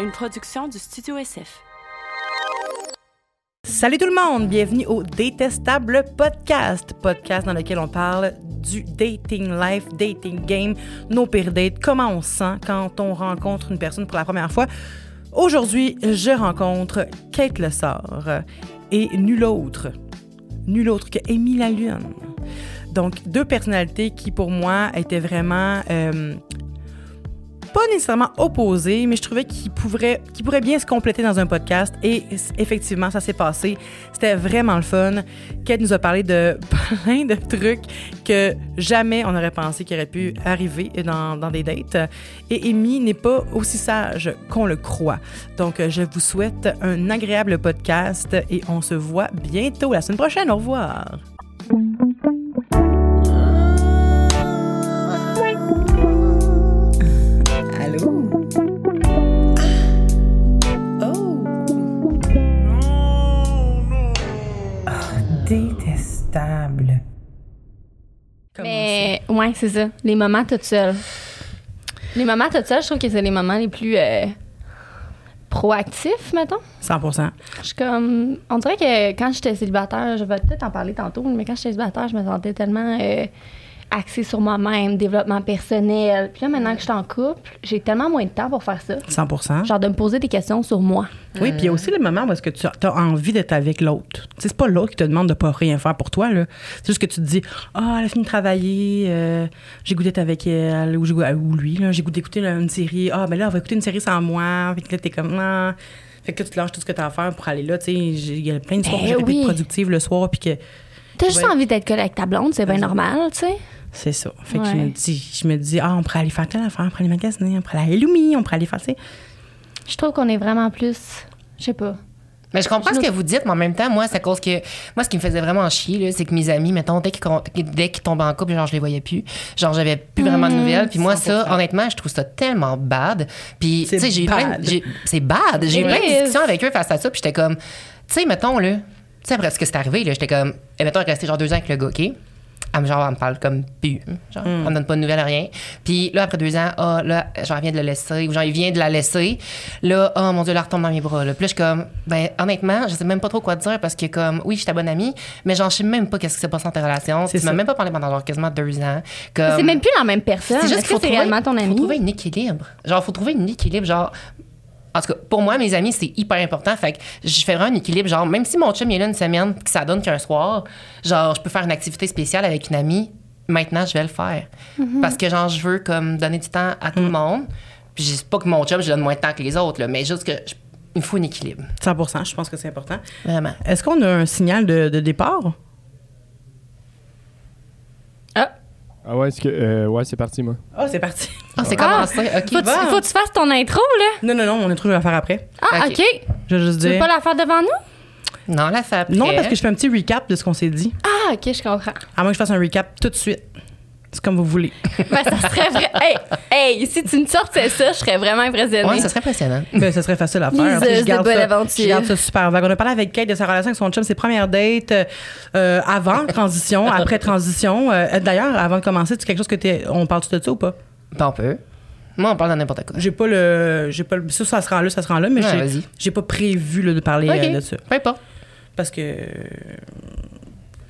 une production du Studio SF. Salut tout le monde, bienvenue au Détestable Podcast, podcast dans lequel on parle du dating life, dating game, nos pires dates, comment on se sent quand on rencontre une personne pour la première fois. Aujourd'hui, je rencontre Kate Lessard et nul autre, nul autre que Amy Lune. Donc, deux personnalités qui, pour moi, étaient vraiment euh, pas nécessairement opposées, mais je trouvais qu'ils pourraient, pourraient bien se compléter dans un podcast. Et effectivement, ça s'est passé. C'était vraiment le fun. Kate nous a parlé de plein de trucs que jamais on aurait pensé qu'il aurait pu arriver dans, dans des dates. Et Amy n'est pas aussi sage qu'on le croit. Donc, je vous souhaite un agréable podcast et on se voit bientôt la semaine prochaine. Au revoir. Comment Mais ouais, c'est ça. Les moments toutes seules. Les moments toutes seules, je trouve que c'est les moments les plus euh, proactifs, mettons. ça? 100 Je suis comme. On dirait que quand j'étais célibataire, je vais peut-être en parler tantôt, mais quand j'étais célibataire, je me sentais tellement euh, axée sur moi-même, développement personnel. Puis là, maintenant que je suis en couple, j'ai tellement moins de temps pour faire ça. 100 Genre de me poser des questions sur moi. Oui, puis il y a aussi le moment où est-ce que tu as envie d'être avec l'autre. Tu sais, c'est pas l'autre qui te demande de pas rien faire pour toi, là. C'est juste que tu te dis, ah, elle a fini de travailler, euh, j'ai goûté d'être avec elle, ou, ou lui, là, j'ai goûté d'écouter une série. Ah, ben là, on va écouter une série sans moi. Fait que là, t'es comme, ah. Fait que là, tu te lâches tout ce que t'as à faire pour aller là, tu sais. Il y a plein Ben où j'ai pu oui. être productive le soir, puis que T'as juste envie d'être collé avec ta blonde, c'est bien Ouais. normal, tu sais. C'est ça. Fait que je me dis, je me dis, ah, on pourrait aller faire telle affaire, on pourrait aller magasiner, on pourrait aller à Illumi, on pourrait aller faire, tu sais. Je trouve qu'on est vraiment plus. Je sais pas. Mais je comprends ce que vous dites, mais en même temps, moi, c'est à cause que. Moi, ce qui me faisait vraiment chier, là, c'est que mes amis, mettons, dès qu'ils, dès qu'ils tombaient en couple, genre, je les voyais plus. Genre, j'avais plus vraiment de nouvelles. Puis moi, ça, 100%. honnêtement, je trouve ça tellement bad. Puis, tu C'est sais, j'ai eu plein. bad. de- j'ai- C'est bad. J'ai eu plein de discussions avec eux face à ça. Puis j'étais comme. Tu sais, mettons, là. Tu sais, après ce que c'est arrivé, là, j'étais comme. Et mettons, resté genre deux ans avec le gars, OK? Elle me, genre, elle me parle comme pu. Genre, elle me donne pas de nouvelles, rien. Puis là, après deux ans, ah, là, genre, elle vient de le laisser, ou genre, il vient de la laisser. Là, oh mon Dieu, elle retombe dans mes bras. Là. Puis là, je suis comme, ben, honnêtement, je sais même pas trop quoi te dire parce que, comme, oui, je suis ta bonne amie, mais j'en sais même pas qu'est-ce qui s'est passé dans ta relation. Tu m'as même pas parlé pendant genre quasiment deux ans. Comme, c'est même plus la même personne. c'est juste qu'il faut que c'est trouver, réellement ton faut ami? trouver un équilibre. Genre, faut trouver un équilibre. Genre, en tout cas, pour moi, mes amis, c'est hyper important. Fait que je fais vraiment un équilibre. Genre, même si mon chum il est là une semaine, que ça donne qu'un soir, genre, je peux faire une activité spéciale avec une amie, maintenant, je vais le faire. Mhm. Parce que, genre, je veux comme donner du temps à tout le monde. Puis, je sais pas que mon chum, je donne moins de temps que les autres, là, mais juste que je- il me faut un équilibre. 100% je pense que c'est important. Vraiment. Est-ce qu'on a un signal de, de départ? Ah, Ah ouais, est-ce que. euh, ouais, c'est parti, moi. Ah, c'est parti. Ah, c'est Ah! commencé. OK. faut, va. faut que tu fasses ton intro, là? Non, non, non, on a trop à faire après. Ah, Ok. Je veux juste Tu veux dire. pas la faire devant nous? Non, là, ça après. Non, parce que je fais un petit recap de ce qu'on s'est dit. Ah, OK, je comprends. À moins que je fasse un recap tout de suite. C'est comme vous voulez. Ben, ça serait vrai. hey, hey, si tu me sortais ça, je serais vraiment impressionnée. Ouais, ça serait impressionnant. ben, ça serait facile à faire. Liseuse Puis je de garde bonne ça- aventure. Je garde ça super vague. On a parlé avec Kate de sa relation avec son chum, ses premières dates, euh, avant transition, après transition. Euh, D'ailleurs, avant de commencer, c'est quelque chose que t'es. On parle de ça ou pas? Ben, on peut. Moi, on parle de n'importe quoi. J'ai pas le. J'ai pas le. Ça, ça se rend là, ça se rend là, mais Ouais, j'ai- vas-y. j'ai pas prévu là, de parler euh, de ça. Peu importe. Parce que. euh,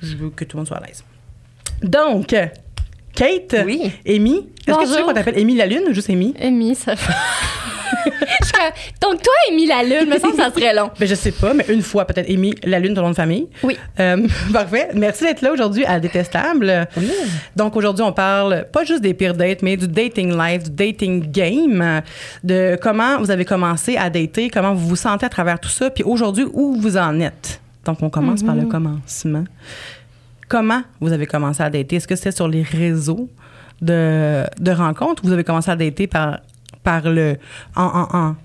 Je veux que tout le monde soit à l'aise. Donc, Kate, Oui. Amy, est-ce que tu veux Bonjour. qu'on t'appelle Amy la Lune ou juste Amy? Amy, ça fait. Donc, toi, Amy la lune, me semble que ça serait long. Ben, je sais pas, mais une fois, peut-être Amy la Lune, ton nom de famille. Oui. Euh, parfait. Merci d'être là aujourd'hui à Détestable. Donc, aujourd'hui, on parle pas juste des pires dates, mais du dating life, du dating game, de comment vous avez commencé à dater, comment vous vous sentez à travers tout ça, puis aujourd'hui, où vous en êtes. Donc, on commence par le commencement. Comment vous avez commencé à dater? Est-ce que c'était sur les réseaux de, de rencontres? Ou vous avez commencé à dater par, par le, en, en, en,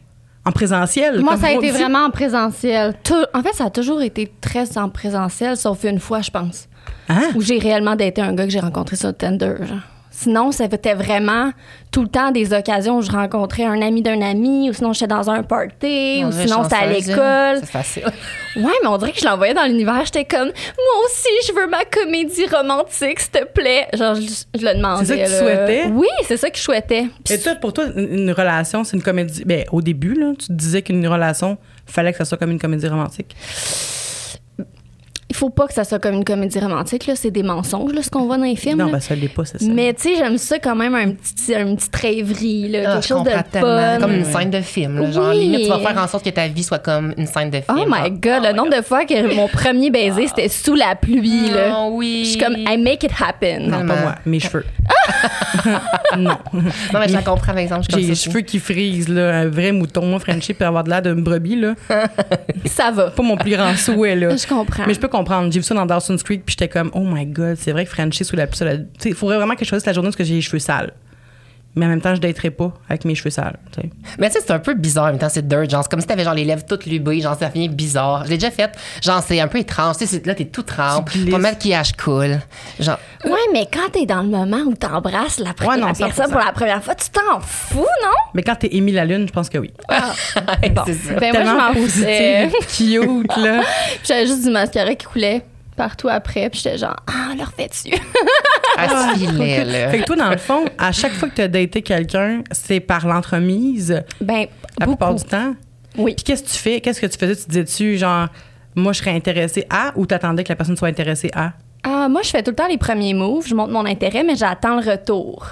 en présentiel? Moi, ça a été dit? vraiment en présentiel. Tout- en fait, ça a toujours été très en présentiel, sauf une fois, je pense, Hein? où j'ai réellement daté un gars que j'ai rencontré sur Tinder. genre. Sinon, c'était vraiment tout le temps des occasions où je rencontrais un ami d'un ami, ou sinon j'étais dans un party, On ou sinon c'était à hein. l'école. C'est facile. Ouais, mais on dirait que je l'envoyais dans l'univers. J'étais comme, moi aussi, je veux ma comédie romantique, s'il te plaît. Genre, je, je le demandais. C'est ça que tu souhaitais? Oui, c'est ça que je souhaitais. Et toi, pour toi, une une relation, c'est une comédie? Ben, au début, là, tu te disais qu'une relation, fallait que ça soit comme une comédie romantique. Il faut pas que ça soit comme une comédie romantique, là. C'est des mensonges, là, ce qu'on voit dans les films. non, là. ben, ça l'est pas, c'est ça. Mais tu sais, j'aime ça quand même, un petit, une petite rêverie, là, Ah, quelque je chose de fun. Comme une scène de film. là. Genre, Oui. limite, tu vas faire en sorte que ta vie soit comme une scène de film. Oh my god, le nombre de fois que mon premier baiser, c'était sous la pluie, là. Ah oui. Je suis comme, I make it happen. non, pas moi, mes cheveux. non. Non, mais je la comprends, par exemple. J'ai les cheveux qui frisent, là, un vrai mouton. Moi, Frenchie peut avoir de l'air d'une brebis, là. Ça va. Pas mon plus grand souhait, là. Je comprends. Mais je peux comprendre. J'ai vu ça dans Dawson's Creek, puis j'étais comme, oh my god, c'est vrai que Frenchie sous la pluie, il faudrait vraiment que je choisisse la journée parce que j'ai les cheveux sales. Mais en même temps, je daterais pas avec mes cheveux sales. tu sais. Mais tu sais, c'est un peu bizarre en même temps, c'est dirt. Genre, c'est comme si t'avais genre les lèvres toutes lubées, genre, ça devient bizarre. Je l'ai déjà fait. Genre, c'est un peu étrange. Tu sais, là, t'es tout trempe. Ton maquillage coule. Genre, Ouais, mais quand t'es dans le moment où t'embrasses la, Ouais, non, la personne 100%. pour la première fois, tu t'en fous, non? Mais quand t'es Émile la Lune, je pense que oui. c'est ça. Ben, moi, je Tellement m'en positive, cute, là. J'avais juste du mascara qui coulait partout après, puis j'étais genre, ah, leur fait-tu? À ce filet, là. Fait que toi, dans le fond, à chaque fois que tu as daté quelqu'un, c'est par l'entremise, Ben, la plupart beaucoup. du temps? Oui. Puis qu'est-ce que tu fais? Qu'est-ce que tu faisais? Tu disais-tu, genre, moi, je serais intéressée à ou t'attendais que la personne soit intéressée à? Ah, moi, je fais tout le temps les premiers moves, je montre mon intérêt, mais j'attends le retour.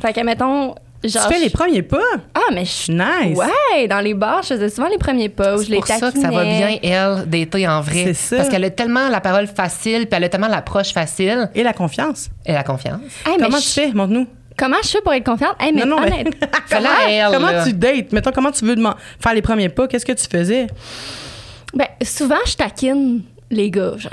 Fait que, mettons, genre. tu fais les je- premiers pas? Ah, mais je. Nice! Ouais, dans les bars, je faisais souvent les premiers pas où je C'est les pour ça que ça va taquinais. bien, elle, d'été en vrai. C'est ça. Parce qu'elle a tellement la parole facile, puis elle a tellement l'approche facile Et la confiance. et la confiance. Hey, mais Comment je- tu fais? Montre-nous. Comment je fais pour être confiante? Hey, mais non, non, mais. honnête- comment Fais-la à elle, comment là. tu dates? Mettons, comment tu veux faire les premiers pas? Qu'est-ce que tu faisais? Ben, souvent, je taquine les gars, genre.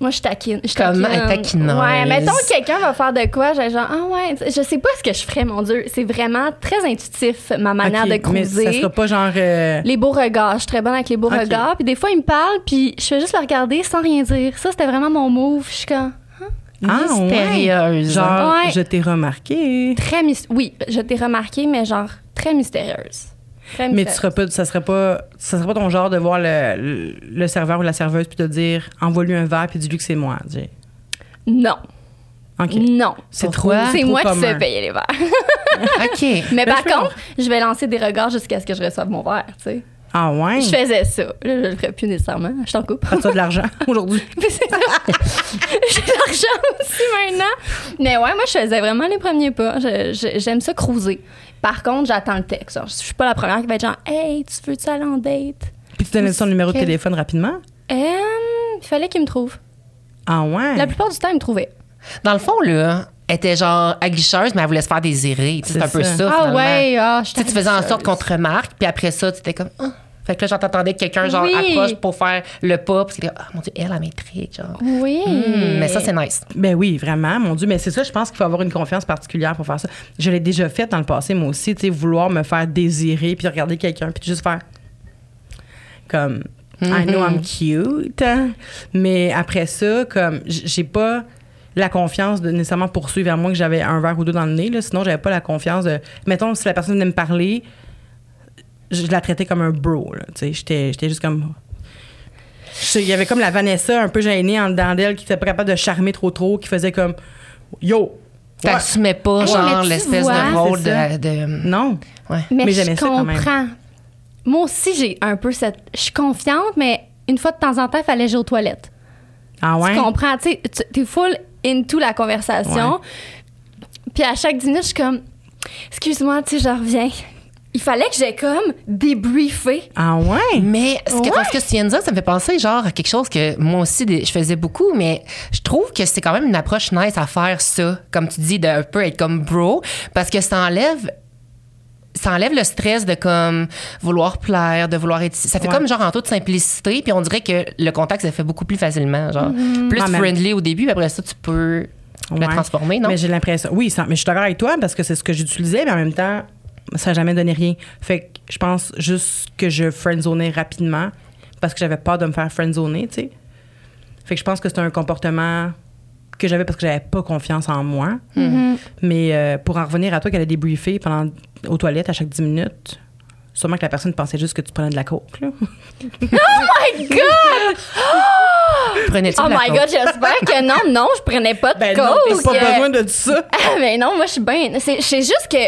Moi, je taquine. Je Comment taquine. taquineuse? Ouais, mettons que quelqu'un va faire de quoi, j'ai genre, ah ouais, je sais pas ce que je ferais, mon Dieu. C'est vraiment très intuitif, ma manière de Mais cruiser. ça sera pas genre. euh, Les beaux regards, je suis très bonne avec les beaux regards. Puis des fois, il me parle, puis je fais juste le regarder sans rien dire. Ça, c'était vraiment mon move. Je suis comme, Ah, ouais. Mystérieuse. Genre, Ouais. je t'ai remarqué. très mys- Oui, je t'ai remarqué, mais genre, très mystérieuse. Mais tu seras pas, ça serait pas, ça serait pas ton genre de voir le, le, le serveur ou la serveuse puis te dire, envoie-lui un verre puis dis-lui que c'est moi. Dis. Non. Non. C'est trop. C'est moi qui sais payer les verres. OK. Mais par je peux contre, je vais lancer des regards jusqu'à ce que je reçoive mon verre, tu sais. Ah ouais? Je faisais ça. Là, je le ferais plus nécessairement. Je t'en coupe. As-tu de l'argent aujourd'hui? J'ai de l'argent aussi maintenant. Mais ouais, moi, je faisais vraiment les premiers pas. J'aime ça cruiser. Par contre, j'attends le texte. Genre, je suis pas la première qui va être genre, hey, tu veux-tu aller en date? Puis tu donnais son numéro de téléphone rapidement? Euh, il fallait qu'il me trouve. Ah ouais? La plupart du temps, il me trouvait. Dans le fond, là, elle était genre aguicheuse, mais elle voulait se faire désirer. C'est un peu ça. Ah finalement. ouais, ah, je Tu sais, tu faisais en sorte qu'on te remarque, puis après ça, tu étais comme... Ah. Fait que là, que quelqu'un, genre, Oui. approche pour faire le pas, parce que là, ah, mon Dieu, elle, elle m'intrigue, genre. Oui. Hmm, mais ça, c'est nice. Ben oui, vraiment, mon Dieu. Mais c'est ça, je pense qu'il faut avoir une confiance particulière pour faire ça. Je l'ai déjà fait dans le passé, moi aussi, tu sais, vouloir me faire désirer, puis regarder quelqu'un, puis juste faire comme I know I'm cute. hein. Mais après ça, comme j'ai pas la confiance de nécessairement poursuivre vers moi que j'avais un verre ou deux dans le nez. Là, sinon, j'avais pas la confiance de. Mettons, si la personne venait me parler, je, je la traitais comme un bro. Là, tu sais, j'étais, j'étais juste comme. Il y avait comme la Vanessa un peu gênée en dedans d'elle qui était pas capable de charmer trop trop, qui faisait comme Yo! Ouais. T'assumais pas, Hey, genre, l'espèce de rôle de... de- Non. Ouais. Mais, Mais je comprends. Moi aussi, j'ai un peu cette. Je suis confiante, mais une fois de temps en temps, il fallait que j'aille aux toilettes. Ah ouais? Tu comprends? Tu t'es full into la conversation. Puis à chaque 10 minutes, je suis comme, excuse-moi, tu sais, je reviens. Il fallait que j'ai comme débriefé. Ah ouais? Mais ce que, Ouais. parce que tu viens de dire, ça me fait penser genre à quelque chose que moi aussi je faisais beaucoup, mais je trouve que c'est quand même une approche nice à faire ça, comme tu dis, d'un peu être comme bro, parce que ça enlève ça enlève le stress de comme vouloir plaire, de vouloir être. Ça fait Ouais. comme genre en toute simplicité, puis on dirait que le contact ça fait beaucoup plus facilement, genre plus Ah, friendly au début, puis après ça tu peux le Ouais. transformer, non? Mais j'ai l'impression. Oui, ça- mais je suis d'accord avec toi parce que c'est ce que j'utilisais, mais en même temps, ça n'a jamais donné rien. Fait que je pense juste que je friendzonais rapidement parce que j'avais peur de me faire friendzoner, tu sais. Fait que je pense que c'est un comportement que j'avais parce que j'avais pas confiance en moi. Mhm. Mais euh, pour en revenir à toi qu'elle a débriefé pendant aux toilettes à chaque 10 minutes, sûrement que la personne pensait juste que tu prenais de la coke. Là. my God! Prenais-tu Oh de la my coke? God, j'espère que non, non, je prenais pas de Ben non, coke. t'as pas besoin de ça. Ah, mais non, moi, je suis bien. C'est c'est juste que.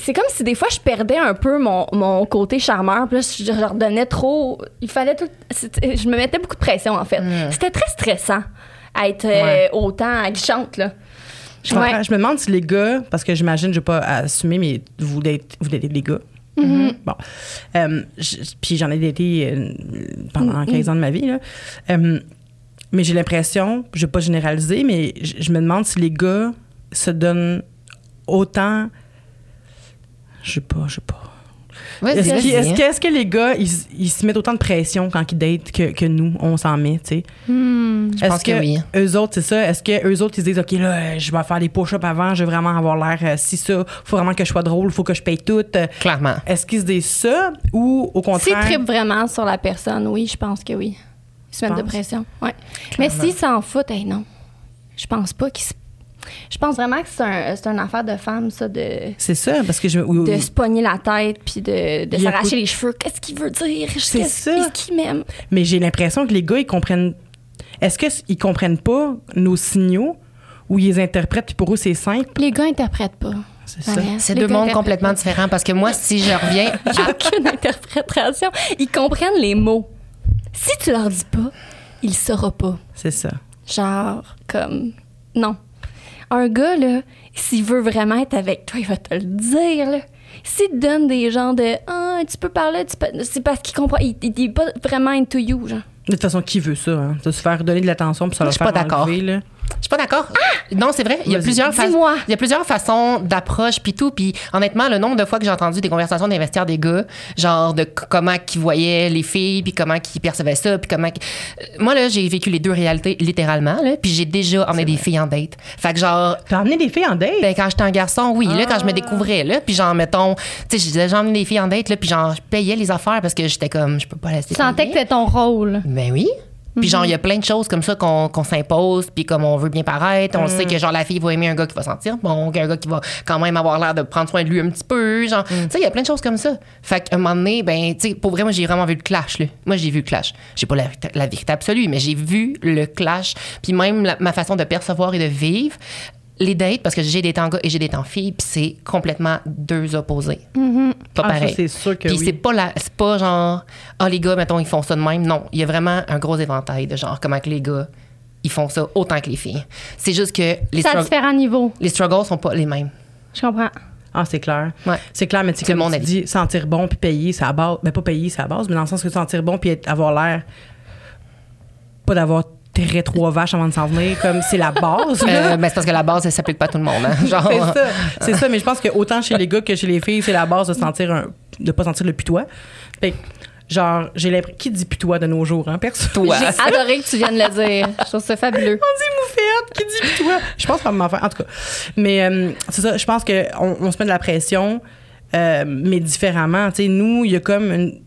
C'est comme si des fois je perdais un peu mon, mon côté charmeur. Puis là, je, je leur donnais trop. Il fallait tout. Je me mettais beaucoup de pression, en fait. C'était très stressant à être euh, autant aguichante, là. Je. Ouais. Je me demande si les gars, parce que j'imagine, je vais pas assumer, mais vous êtes, vous êtes des gars. Bon. Euh, puis j'en ai été euh, pendant 15 ans de ma vie. Là. Euh, mais j'ai l'impression, je vais pas généraliser, mais je me demande si les gars se donnent autant. Je sais pas, je sais pas. Vas-y, Est-ce est-ce hein. que, est-ce que les gars, ils, ils se mettent autant de pression quand ils datent que, que nous, on s'en met, tu sais? Hmm. Je pense Est-ce que oui. Eux autres, c'est ça? Est-ce que eux autres, ils se disent, OK, là, je vais faire des push-ups avant, je veux vraiment avoir l'air euh, si ça, faut vraiment que je sois drôle, faut que je paye tout. Clairement. Est-ce qu'ils se disent ça ou au S'ils contraire? trippent vraiment sur la personne, oui, je pense que oui. Ils se mettent de pression. Ouais. Mais s'ils s'en foutent, hey, non. Je pense pas qu'ils se. Je pense vraiment que c'est un, c'est une affaire de femme, ça, de, C'est ça, parce que je. oui, de se pogner la tête puis de, de Il s'arracher les cheveux. Qu'est-ce qu'il veut dire? C'est Qu'est-ce- ça. Est-ce qu'il m'aime? Mais j'ai l'impression que les gars, ils comprennent. Est-ce qu'ils comprennent pas nos signaux ou ils les interprètent, puis pour eux, c'est simple? Les gars interprètent pas. C'est ça. C'est Les deux mondes complètement différents parce que moi, si je reviens J'ai à aucune interprétation. Ils comprennent les mots. Si tu leur dis pas, ils le sauront pas. C'est ça. Genre, comme. Non. Un gars, là, s'il veut vraiment être avec toi, il va te le dire, là. S'il te donne des gens de. Ah, tu peux parler, tu peux- c'est parce qu'il comprend. Il, il, il est pas vraiment into you, genre. De toute façon, qui veut ça? Hein? De se faire donner de l'attention, puis ça va faire pas d'accord. Je suis pas d'accord. Non, c'est vrai. Il y a plusieurs fa- Dis-moi. Il y a plusieurs façons d'approche puis tout. Puis honnêtement, le nombre de fois que j'ai entendu des conversations d'investisseurs des gars, genre de comment qu'ils voyaient les filles, puis comment qu'ils percevaient ça, puis comment. Moi là, j'ai vécu les deux réalités littéralement là. Puis j'ai déjà emmené des filles en date. Fait que genre. T'as emmené des filles en date? Ben, quand j'étais un garçon, oui, là, quand je me découvrais, là, puis genre, mettons, tu sais, j'ai emmené des filles en date, là, puis genre, je payais les affaires parce que j'étais comme, je peux pas laisser. Tu sentais que c'était ton rôle. Ben oui. Puis genre, il y a plein de choses comme ça qu'on qu'on s'impose, puis comme on veut bien paraître. On sait que genre la fille va aimer un gars qui va sentir bon, qu'un gars qui va quand même avoir l'air de prendre soin de lui un petit peu. Genre, tu sais, il y a plein de choses comme ça. Fait qu'à un moment donné, ben, tu sais, pour vrai, moi, j'ai vraiment vu le clash, là. Moi, j'ai vu le clash. J'ai pas la, la vérité absolue, mais j'ai vu le clash. Puis même la- ma façon de percevoir et de vivre. Les dates, parce que j'ai des temps gars et j'ai des temps filles, puis c'est complètement deux opposés. Pas Ah, ça, pareil. c'est sûr que Puis oui. c'est pas la, c'est pas genre ah les gars mettons ils font ça de même. Non, il y a vraiment un gros éventail de genre comment que les gars ils font ça autant que les filles. C'est juste que les, C'est à différents niveaux. les struggles sont pas les mêmes. Je comprends. Ah, c'est clair. Ouais. C'est clair, mais tu sais, C'est comme tu dis, sentir bon puis payer, c'est à base. Ben, pas payer, c'est à base, mais dans le sens que sentir bon puis avoir l'air. Pas d'avoir très trois vaches avant de s'en venir, comme c'est la base. Euh, ben, c'est parce que la base, ça s'applique pas à tout le monde. hein. Genre, c'est ça. C'est ça, mais je pense que autant chez les gars que chez les filles, c'est la base de sentir un. de pas sentir le putois. Fait genre, j'ai l'impression. Qui dit putois de nos jours, hein? Personne? Toi. J'ai adoré que tu viennes le dire. Je trouve ça fabuleux. On dit moufette, qui dit putois? Je pense pas m'en faire. En tout cas. Mais euh, c'est ça, je pense qu'on on se met de la pression, euh, mais différemment. Tu sais, nous, il y a comme une.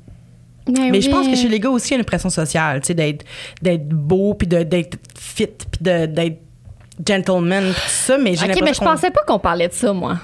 Mais je pense que chez les gars aussi, il y a une pression sociale, tu sais, d'être, d'être beau, puis de, d'être fit, puis de, d'être gentleman, tout ça, mais j'ai OK, mais je pensais pas qu'on parlait de ça, moi.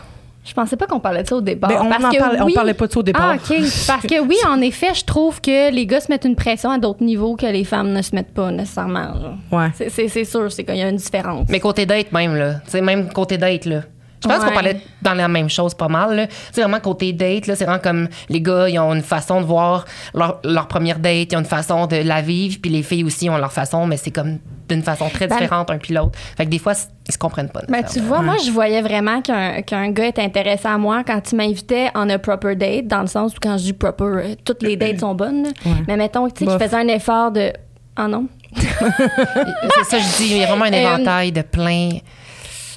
Je pensais pas qu'on parlait de ça au départ. Ben, on parce que parlait- on oui- parlait pas de ça au départ. Ah, OK. Parce que oui, en effet, je trouve que les gars se mettent une pression à d'autres niveaux que les femmes ne se mettent pas nécessairement. là. Ouais. C'est- C'est c'est sûr, c'est qu'il y a une différence. Mais côté date même là, tu sais même côté date là. Je pense Ouais. qu'on parlait dans la même chose pas mal. là. Tu sais, vraiment, côté date, là, c'est vraiment comme les gars, ils ont une façon de voir leur, leur première date, ils ont une façon de la vivre, puis les filles aussi ont leur façon, mais c'est comme d'une façon très Ben- différente un puis l'autre. Fait que des fois, ils se comprennent pas. Ben, tu vois, moi, je voyais vraiment qu'un qu'un gars était intéressé à moi quand il m'invitait en un proper date, dans le sens où quand je dis proper, euh, toutes les dates sont bonnes. Mais mettons, tu sais, qu'il faisait un effort de. Ah non? C'est ça, je dis, il y a vraiment un Euh, éventail de plein.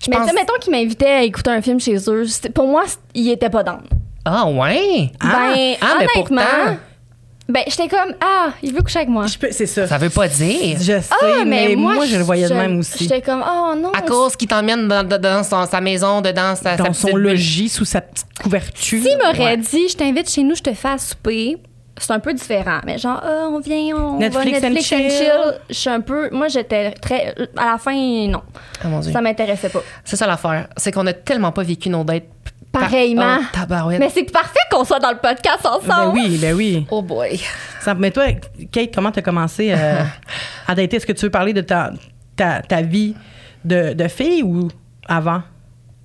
Je Mais pense. mettons qu'il m'invitait à écouter un film chez eux. Pour moi, c'est- il était pas dans. Ah, ouais! ben, ah, mais honnêtement, pourtant- ben, j'étais comme, ah, il veut coucher avec moi. C'est ça. Ça veut pas dire. Je sais, Ah, mais, moi, je le voyais de même aussi. J'étais comme, oh non. À cause qu'il t'emmène dans, dans- dans son- sa maison, dedans sa, Dans son logis, sous sa petite couverture. S'il m'aurait Ouais. dit, je t'invite chez nous, je te fais à souper, c'est un peu différent. Mais genre, ah, on vient, on Netflix va and Netflix and chill. chill. Je suis un peu. Moi, j'étais très. À la fin, non. Ah, mon Dieu. Ça m'intéressait pas. C'est ça l'affaire. C'est qu'on a tellement pas vécu nos dates. par- Pareillement. Oh, tabarouette. Mais c'est parfait qu'on soit dans le podcast ensemble. Ben oui, ben oui. Oh boy. Ça- Mais toi, Kate, comment t'as commencé euh, à dater? Est-ce que tu veux parler de ta, ta, ta vie de, de fille ou avant?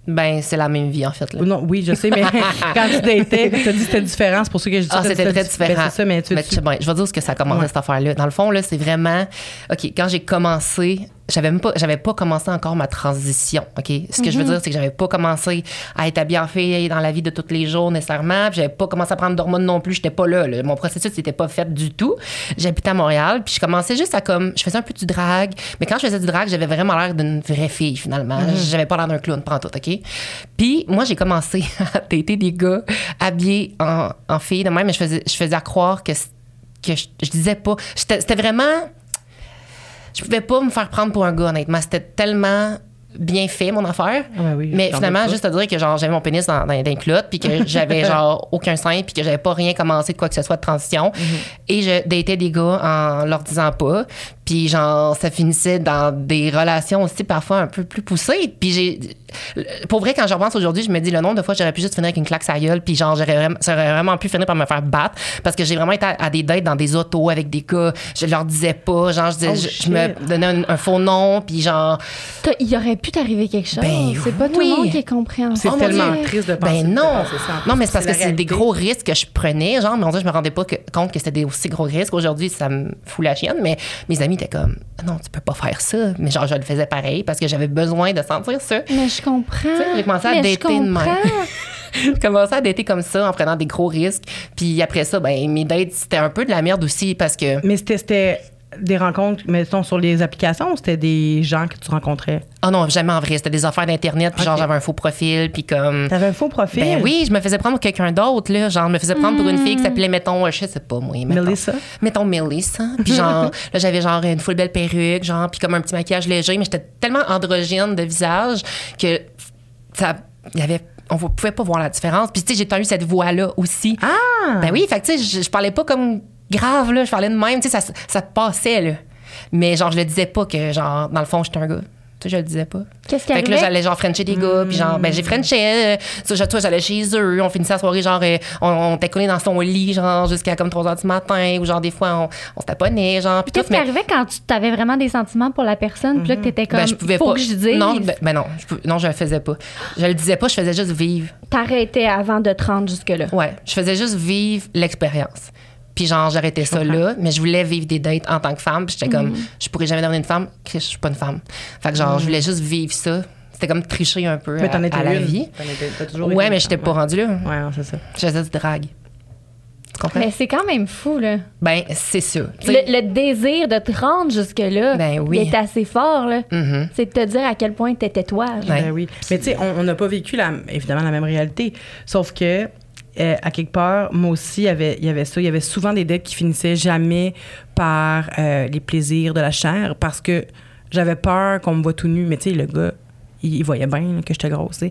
Ben, c'est la même vie, en fait. Là. Non, oui, je sais, mais quand tu datais, tu as dit que c'était différent, c'est pour ça que je dis Ah, c'était très ben, différent. c'est ça, mais tu Mais tu ben, je vais dire ce que ça a commencé, Ouais. cette affaire-là. Dans le fond, là, c'est vraiment. OK, quand j'ai commencé, j'avais même pas, j'avais pas commencé encore ma transition. OK? Ce que je veux dire, c'est que j'avais pas commencé à être habillée en fille dans la vie de tous les jours nécessairement. J'avais pas commencé à prendre d'hormones non plus. J'étais pas là, là. Mon processus n'était pas fait du tout. J'habitais à Montréal. Puis je commençais juste à comme. Je faisais un peu du drag. Mais quand je faisais du drag, j'avais vraiment l'air d'une vraie fille, finalement. J'avais pas l'air d'un clown, prends tout, OK? Puis moi, j'ai commencé à dater des gars habillés en, en fille de même, mais je faisais, je faisais à croire que, que je, je disais pas. C'était vraiment. Je pouvais pas me faire prendre pour un gars, honnêtement. C'était tellement bien fait, mon affaire. Ah ben oui, mais finalement, juste à dire que genre, j'avais mon pénis dans, dans, dans puis que j'avais genre aucun sein, puis que j'avais pas rien commencé de quoi que ce soit de transition. Et je datais des gars en leur disant pas. Puis genre, ça finissait dans des relations aussi parfois un peu plus poussées. Puis j'ai. Pour vrai, quand je repense aujourd'hui, je me dis le nombre de fois j'aurais pu juste finir avec une claque sa gueule, puis genre, j'aurais vraiment, ça aurait vraiment pu finir par me faire battre. Parce que j'ai vraiment été à, à des dates dans des autos avec des gars. Je leur disais pas. Genre, je, disais, Oh, je, je me donnais un, un faux nom, puis genre. Il aurait pu t'arriver quelque chose. Ben c'est pas tout le monde qui est compréhensible. C'est Oh mon tellement Dieu. triste de penser, Ben de non. penser ça. En Non, plus, mais c'est parce que c'est des gros risques que je prenais, genre, mais on dirait que je me rendais pas que- compte que c'était des aussi gros risques. Aujourd'hui, ça me fout la chienne, mais mes amis étaient comme, Ah non, tu peux pas faire ça. Mais genre, je le faisais pareil parce que j'avais besoin de sentir ça. Mais je comprends. j'ai commencé à Mais je dater de même. J'ai commencé à dater comme ça en prenant des gros risques. Puis après ça, ben, mes dates, c'était un peu de la merde aussi parce que, Mais c'était des rencontres, mettons, sur les applications ou c'était des gens que tu rencontrais? oh non, jamais en vrai. C'était des affaires d'Internet, puis genre, j'avais un faux profil, puis comme. T'avais un faux profil? Ben oui, je me faisais prendre pour quelqu'un d'autre, là. Genre, je me faisais prendre pour une fille qui s'appelait, mettons, euh, je sais pas, moi. Mettons, Melissa? Mettons Melissa. Puis genre, là, j'avais genre une full belle perruque, genre, puis comme un petit maquillage léger, mais j'étais tellement androgyne de visage que ça. Il y avait. On pouvait pas voir la différence. Puis, tu sais, j'ai eu cette voix-là aussi. Ah! Ben oui, fait que, tu sais, je, je parlais pas comme grave, là. Je parlais de même, tu sais, ça, ça passait, là. Mais genre, je le disais pas que, genre, dans le fond, j'étais un gars. Tu sais, je le disais pas. Qu'est-ce qui Fait que là, arrivait? j'allais genre Frencher des gars, puis genre, ben j'ai Frenché. Euh, toi, j'allais chez eux, on finissait la soirée, genre, euh, on, on était collés dans son lit, genre, jusqu'à comme 3 h du matin, ou genre, des fois, on, on se taponnait, genre, puis tout. Qu'est-ce qui arrivait quand tu avais vraiment des sentiments pour la personne, puis là que t'étais comme, ben, je pouvais faut pas. que je dise, Non, ben, ben non, je, non, je le faisais pas. Je le disais pas, je faisais juste vivre. t'arrêtais avant de te rendre jusque-là. Ouais, je faisais juste vivre l'expérience. Puis genre, j'arrêtais ça là, mais je voulais vivre des dates en tant que femme. Puis j'étais comme, je pourrais jamais devenir une femme. Chris, je suis pas une femme. Fait que genre, je voulais juste vivre ça. C'était comme tricher un peu Mais à, étais à la une. vie. T'en étais- t'as toujours Ouais, mais j'étais pas rendue là. Ouais, c'est ça. Je faisais du drague. Tu comprends? Mais c'est quand même fou, là. Ben, c'est sais, Le, le désir de te rendre jusque-là Ben oui. est assez fort, là. mhm. C'est de te dire à quel point t'étais toi. Ouais. Ben oui. Mais tu sais, on on n'a pas vécu la, évidemment la même réalité. Sauf que, euh, à quelque part, moi aussi, il y avait, ça. Il y avait souvent des dettes qui finissaient jamais par euh, les plaisirs de la chair parce que j'avais peur qu'on me voit tout nu. Mais tu sais, le gars, il, voyait bien que j'étais grosse.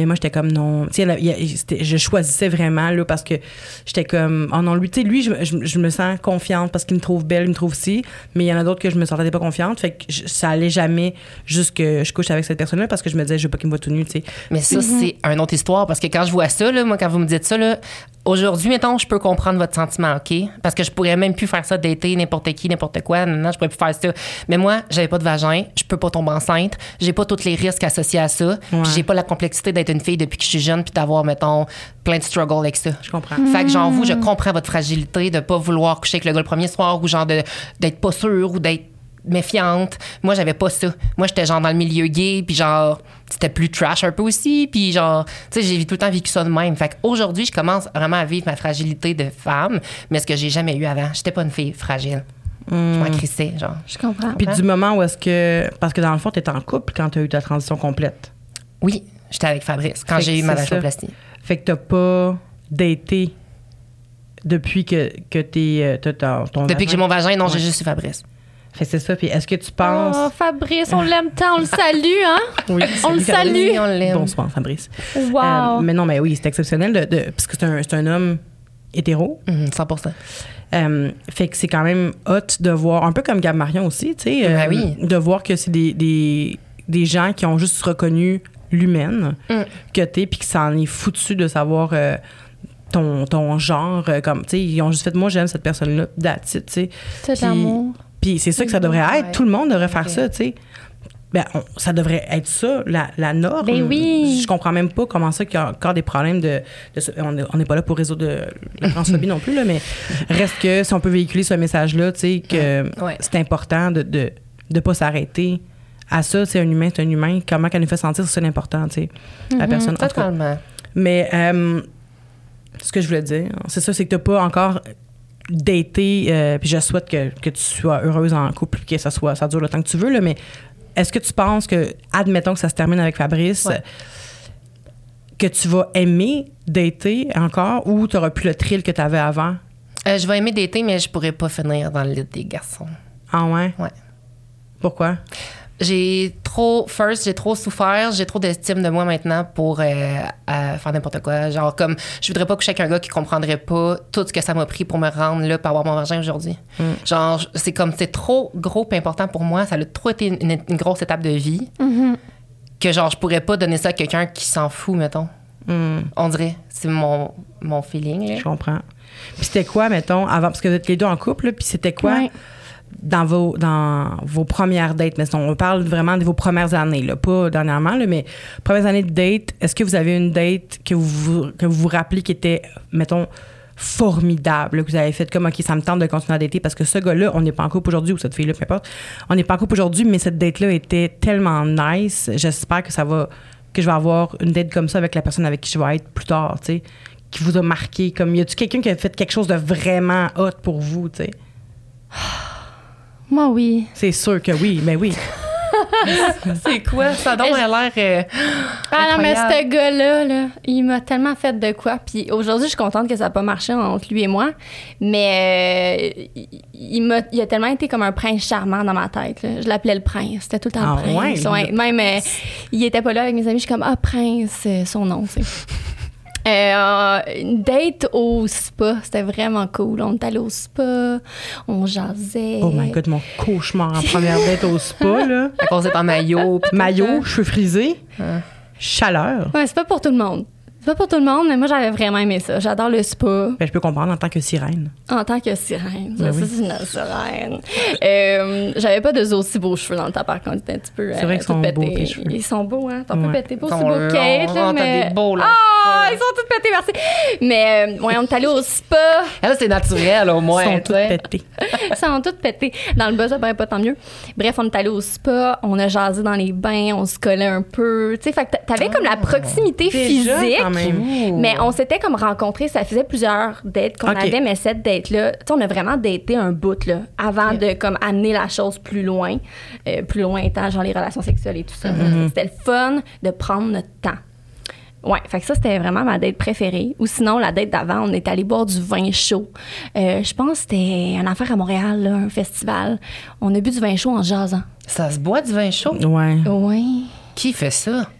Mais moi, j'étais comme non. Tu sais, je choisissais vraiment, là, parce que j'étais comme, oh non, lui, tu sais, lui, je, je- je me sens confiante parce qu'il me trouve belle, il me trouve si. Mais il y en a d'autres que je me sentais pas confiante. Fait que je- ça allait jamais jusque je couche avec cette personne-là parce que je me disais, je veux pas qu'il me voit tout nu, tu sais. Mais ça, c'est une autre histoire parce que quand je vois ça, là, moi, quand vous me dites ça, là, aujourd'hui, mettons, je peux comprendre votre sentiment, OK? Parce que je pourrais même plus faire ça, dater n'importe qui, n'importe quoi. Non, non, je pourrais plus faire ça. Mais moi, j'avais pas de vagin, je peux pas tomber enceinte, j'ai pas tous les risques associés à ça, Ouais. j'ai pas la complexité d'être une fille depuis que je suis jeune puis d'avoir, mettons, plein de struggles avec ça. Je comprends. Fait que genre vous, je comprends votre fragilité de pas vouloir coucher avec le gars le premier soir ou genre de d'être pas sûre ou d'être méfiante. Moi, j'avais pas ça. Moi, j'étais genre dans le milieu gay, puis genre c'était plus trash un peu aussi, puis genre tu sais, j'ai tout le temps vécu ça de même. Fait qu'aujourd'hui, je commence vraiment à vivre ma fragilité de femme, mais ce que j'ai jamais eu avant, j'étais pas une fille fragile. Je m'en crissais, genre. Je comprends. Puis du moment où est-ce que. Parce que dans le fond, t'étais en couple quand t'as eu ta transition complète? Oui, j'étais avec Fabrice quand j'ai eu ma vaginoplastie. Fait que t'as pas daté depuis que, que t'es. euh, t'as ton, ton Depuis que j'ai mon vagin, non, Ouais. j'ai juste eu Fabrice. Fait que c'est ça. Puis est-ce que tu penses. Oh, Fabrice, on l'aime tant, on le salue, hein? oui, On le salue. On l'aime. Bonsoir, Fabrice. Wow. Euh, mais non, mais oui, c'est exceptionnel de, de- parce que c'est un, c'est un homme hétéro. Mhm, 100 Euh, fait que c'est quand même hot de voir, un peu comme Gab Marion aussi, tu sais, euh, Ben oui. de voir que c'est des, des, des gens qui ont juste reconnu l'humaine Mm. que t'es, puis que ça en est foutu de savoir euh, ton, ton genre, euh, comme, tu sais, ils ont juste fait, moi j'aime cette personne-là, it, tu sais. Tout Puis- l'amour. Puis c'est ça que ça devrait être, Ouais. tout le monde devrait faire ça, tu sais. Ben, on- ça devrait être ça, la, la norme. Ben oui. Je comprends même pas comment ça qu'il y a encore des problèmes de. on n'est pas là pour résoudre de, la transphobie non plus, là, mais reste que si on peut véhiculer ce message-là, tu sais, que Ouais. c'est important de ne de, de pas s'arrêter à ça. C'est un humain, c'est un humain. Comment qu'elle nous fait sentir, c'est l'important, tu sais, la personne. En tout cas, Totalement. mais euh, ce que je voulais dire, c'est ça, c'est que t'as pas encore daté, euh, puis je souhaite que, que tu sois heureuse en couple, que ça soit, ça dure le temps que tu veux, là, mais est-ce que tu penses que, admettons que ça se termine avec Fabrice, Ouais. que tu vas aimer dater encore ou tu auras plus le thrill que tu avais avant? Euh, je vais aimer d'été, mais je pourrais pas finir dans le lit des garçons. Ah ouais? Ouais. Pourquoi? J'ai trop, first, j'ai trop souffert, j'ai trop d'estime de moi maintenant pour euh, euh, faire n'importe quoi. Genre, comme, je voudrais pas coucher avec un gars qui comprendrait pas tout ce que ça m'a pris pour me rendre là, pour avoir mon vagin aujourd'hui. Genre, c'est comme, c'est trop gros et important pour moi. Ça a trop été une, une grosse étape de vie que, genre, je pourrais pas donner ça à quelqu'un qui s'en fout, mettons. Hmm, On dirait. C'est mon, mon feeling, là. je comprends. Puis c'était quoi, mettons, avant, parce que vous êtes les deux en couple, puis c'était quoi? Ouais. Dans, vos, dans vos premières dates? Mais on parle vraiment de vos premières années, là, pas dernièrement, là, mais premières années de date, est-ce que vous avez une date que vous que vous, vous rappelez qui était, mettons, formidable, que vous avez fait comme, OK, ça me tente de continuer à dater parce que ce gars-là, on n'est pas en couple aujourd'hui, ou cette fille-là, peu importe, on n'est pas en couple aujourd'hui, mais cette date-là était tellement nice. J'espère que ça va, que je vais avoir une date comme ça avec la personne avec qui je vais être plus tard, tu sais, qui vous a marqué. Comme, y a-tu quelqu'un qui a fait quelque chose de vraiment hot pour vous, tu sais? Moi, oui. C'est sûr que oui, mais oui. C'est quoi? Ça donne l'air. euh, Ah non, mais ce gars-là, là, il m'a tellement fait de quoi. Puis aujourd'hui, je suis contente que ça n'a pas marché entre lui et moi. Mais euh, il, il m'a, il a tellement été comme un prince charmant dans ma tête. là. Je l'appelais le prince. C'était tout le temps Ah le prince. ouais? Ouais, même, euh, il était pas là avec mes amis. Je suis comme, ah, prince, euh, son nom, c'est. Euh, une date au spa, c'était vraiment cool. On est allé au spa, on jasait. Oh my god, mon cauchemar en première date au spa, là. à cause d'être en maillot. Maillot, là. cheveux frisés, Ah. chaleur. Ouais, c'est pas pour tout le monde. C'est pas pour tout le monde, mais moi, j'avais vraiment aimé ça. J'adore le spa. Ben, je peux comprendre en tant que sirène. En tant que sirène. Ben ça, oui. c'est une sirène. Euh, J'avais pas de aussi beaux cheveux dans le temps, par contre. C'était un petit peu. C'est vrai euh, qu'ils sont tout beaux, pétés. tes cheveux. Ils sont beaux, hein? T'as un peu Ouais. pété. Pas Ils aussi sont beau que Kate, là, t'as mais. des beaux longs Ah, ils sont tous pétés, merci. Mais, euh, ouais, on est allé au spa. Ah, là, c'est naturel, au moins. Ils sont tous pétés. Ils sont tous pétés. Dans le bas, ça paraît pas tant mieux. Bref, on est allé au spa. On a jasé dans les bains. On se collait un peu. Tu sais, fait que t'a- t'avais comme la proximité physique. Quand même. Ouh. Mais on s'était comme rencontrés, ça faisait plusieurs dates qu'on avait, mais cette date-là, tu sais, on a vraiment daté un bout, là, avant de comme amener la chose plus loin. Euh, plus loin étant, genre, les relations sexuelles et tout ça. C'était le fun de prendre notre temps. Ouais, fait que ça, c'était vraiment ma date préférée. Ou sinon, la date d'avant, on est allé boire du vin chaud. Euh, je pense que c'était une affaire à Montréal, là, un festival. On a bu du vin chaud en jasant. Ça se boit du vin chaud? Ouais. Oui. Qui fait ça?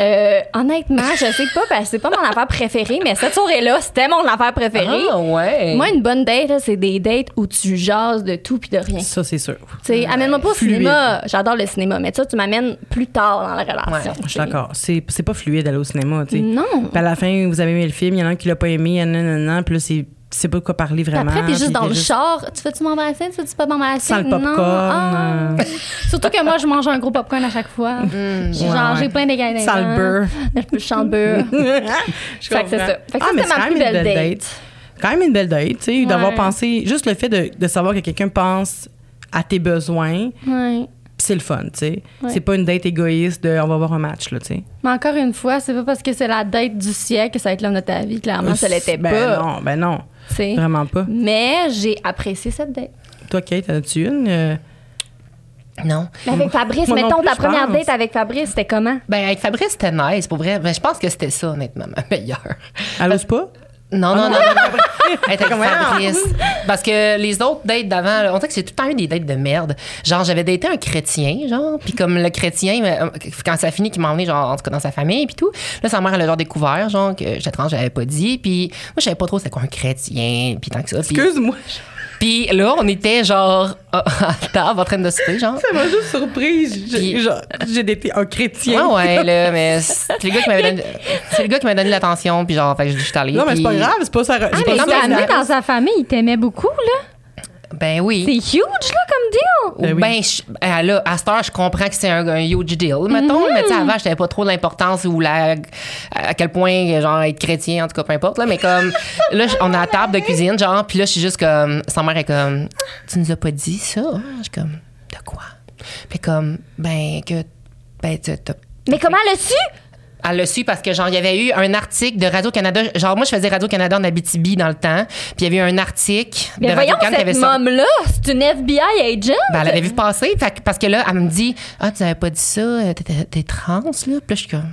Euh, honnêtement, je sais pas, parce que c'est pas mon affaire préférée, mais cette soirée-là, c'était mon affaire préférée. Ah, ouais. Moi, une bonne date, là, c'est des dates où tu jases de tout puis de rien. Tu Ça, c'est sûr. sais, amène-moi pas au Fluide. cinéma. J'adore le cinéma, mais ça, tu m'amènes plus tard dans la relation. Ouais, Je suis d'accord. C'est c'est pas fluide d'aller au cinéma, tu sais. Non. Puis à la fin, vous avez aimé le film, il y en a un qui l'a pas aimé, nanana, puis là, c'est tu sais pas de quoi parler vraiment. après, t'es juste dans le juste- char. Tu veux-tu m'embrasser? Tu veux-tu pas m'embrasser? Sans le popcorn, Non. Ah. euh. Surtout que moi, je mange un gros popcorn à chaque fois. J'ai- Ouais, plein d'égailles. Sans le beurre. Je le beurre. Je Fait que c'est ça. Fait que Ah, ça, c'est ma quand plus même une belle belle date. Quand même une belle date, tu sais, d'avoir Ouais. pensé, juste le fait de, de savoir que quelqu'un pense à tes besoins, Ouais. C'est le fun, tu sais. Ouais. C'est pas une date égoïste de on va voir un match, là, tu sais. Mais encore une fois, c'est pas parce que c'est la date du siècle que ça va être l'homme de ta vie. Clairement, ça l'était ben pas. non, ben non, tu sais. vraiment pas. Mais j'ai apprécié cette date. Toi, Kate, en as-tu une? euh, Non. Mais avec Fabrice, Moi mettons plus, ta première pense. date avec Fabrice, c'était comment? Ben, avec Fabrice, c'était nice, pour vrai. Ben, je pense que c'était ça, honnêtement, ma meilleure. Elle ose pas? Non, non, non, non, non. Elle était. Parce que les autres dates d'avant, on dirait que c'est tout le temps eu des dates de merde. Genre, j'avais daté un chrétien, genre, puis comme le chrétien, euh, quand ça a fini, qu'il m'a emmené, genre, en tout cas, dans sa famille, puis tout. Là, sa mère, elle a genre découvert, genre, que j'étais trans, j'avais pas dit. Puis moi, je savais pas trop c'était quoi un chrétien, puis tant que ça. Excuse-moi, puis là, on était, genre, à table, en train de souper, genre. ça m'a juste surprise. J'ai, Puis- genre, j'ai été un chrétien. Ah ouais, là, mais c'est le gars qui m'avait donné, c'est le gars qui m'a donné l'attention, puis genre, fait que je suis allée. Non, mais c'est pas grave, c'est pas ça. Ah, mais la- dans sa famille, il t'aimait beaucoup, là. Ben oui. C'est huge, là, comme deal. Ben oui. ben, je- ben là, à cette heure, je comprends que c'est un, un huge deal, mettons. Mais tu sais, avant, je savais pas trop l'importance ou la, à quel point, genre, être chrétien, en tout cas, peu importe. Là, mais comme, là, on est à la table de cuisine, genre, puis là, je suis juste comme, sa mère est comme, tu nous as pas dit ça? Je suis comme, de quoi? Puis comme, ben, que, ben, tu t'as Mais comment elle a su? Elle l'a su parce que, genre, il y avait eu un article de Radio-Canada. Genre, moi, je faisais Radio-Canada en Abitibi dans le temps. Puis il y avait eu un article Mais de voyons, Radio-Can qui avait cette môme-là, c'est une FBI agent. Ben, elle avait vu passer. Fait parce que là, elle me dit Ah, tu n'avais pas dit ça, euh, t'es- trans, là. Puis là, je suis comme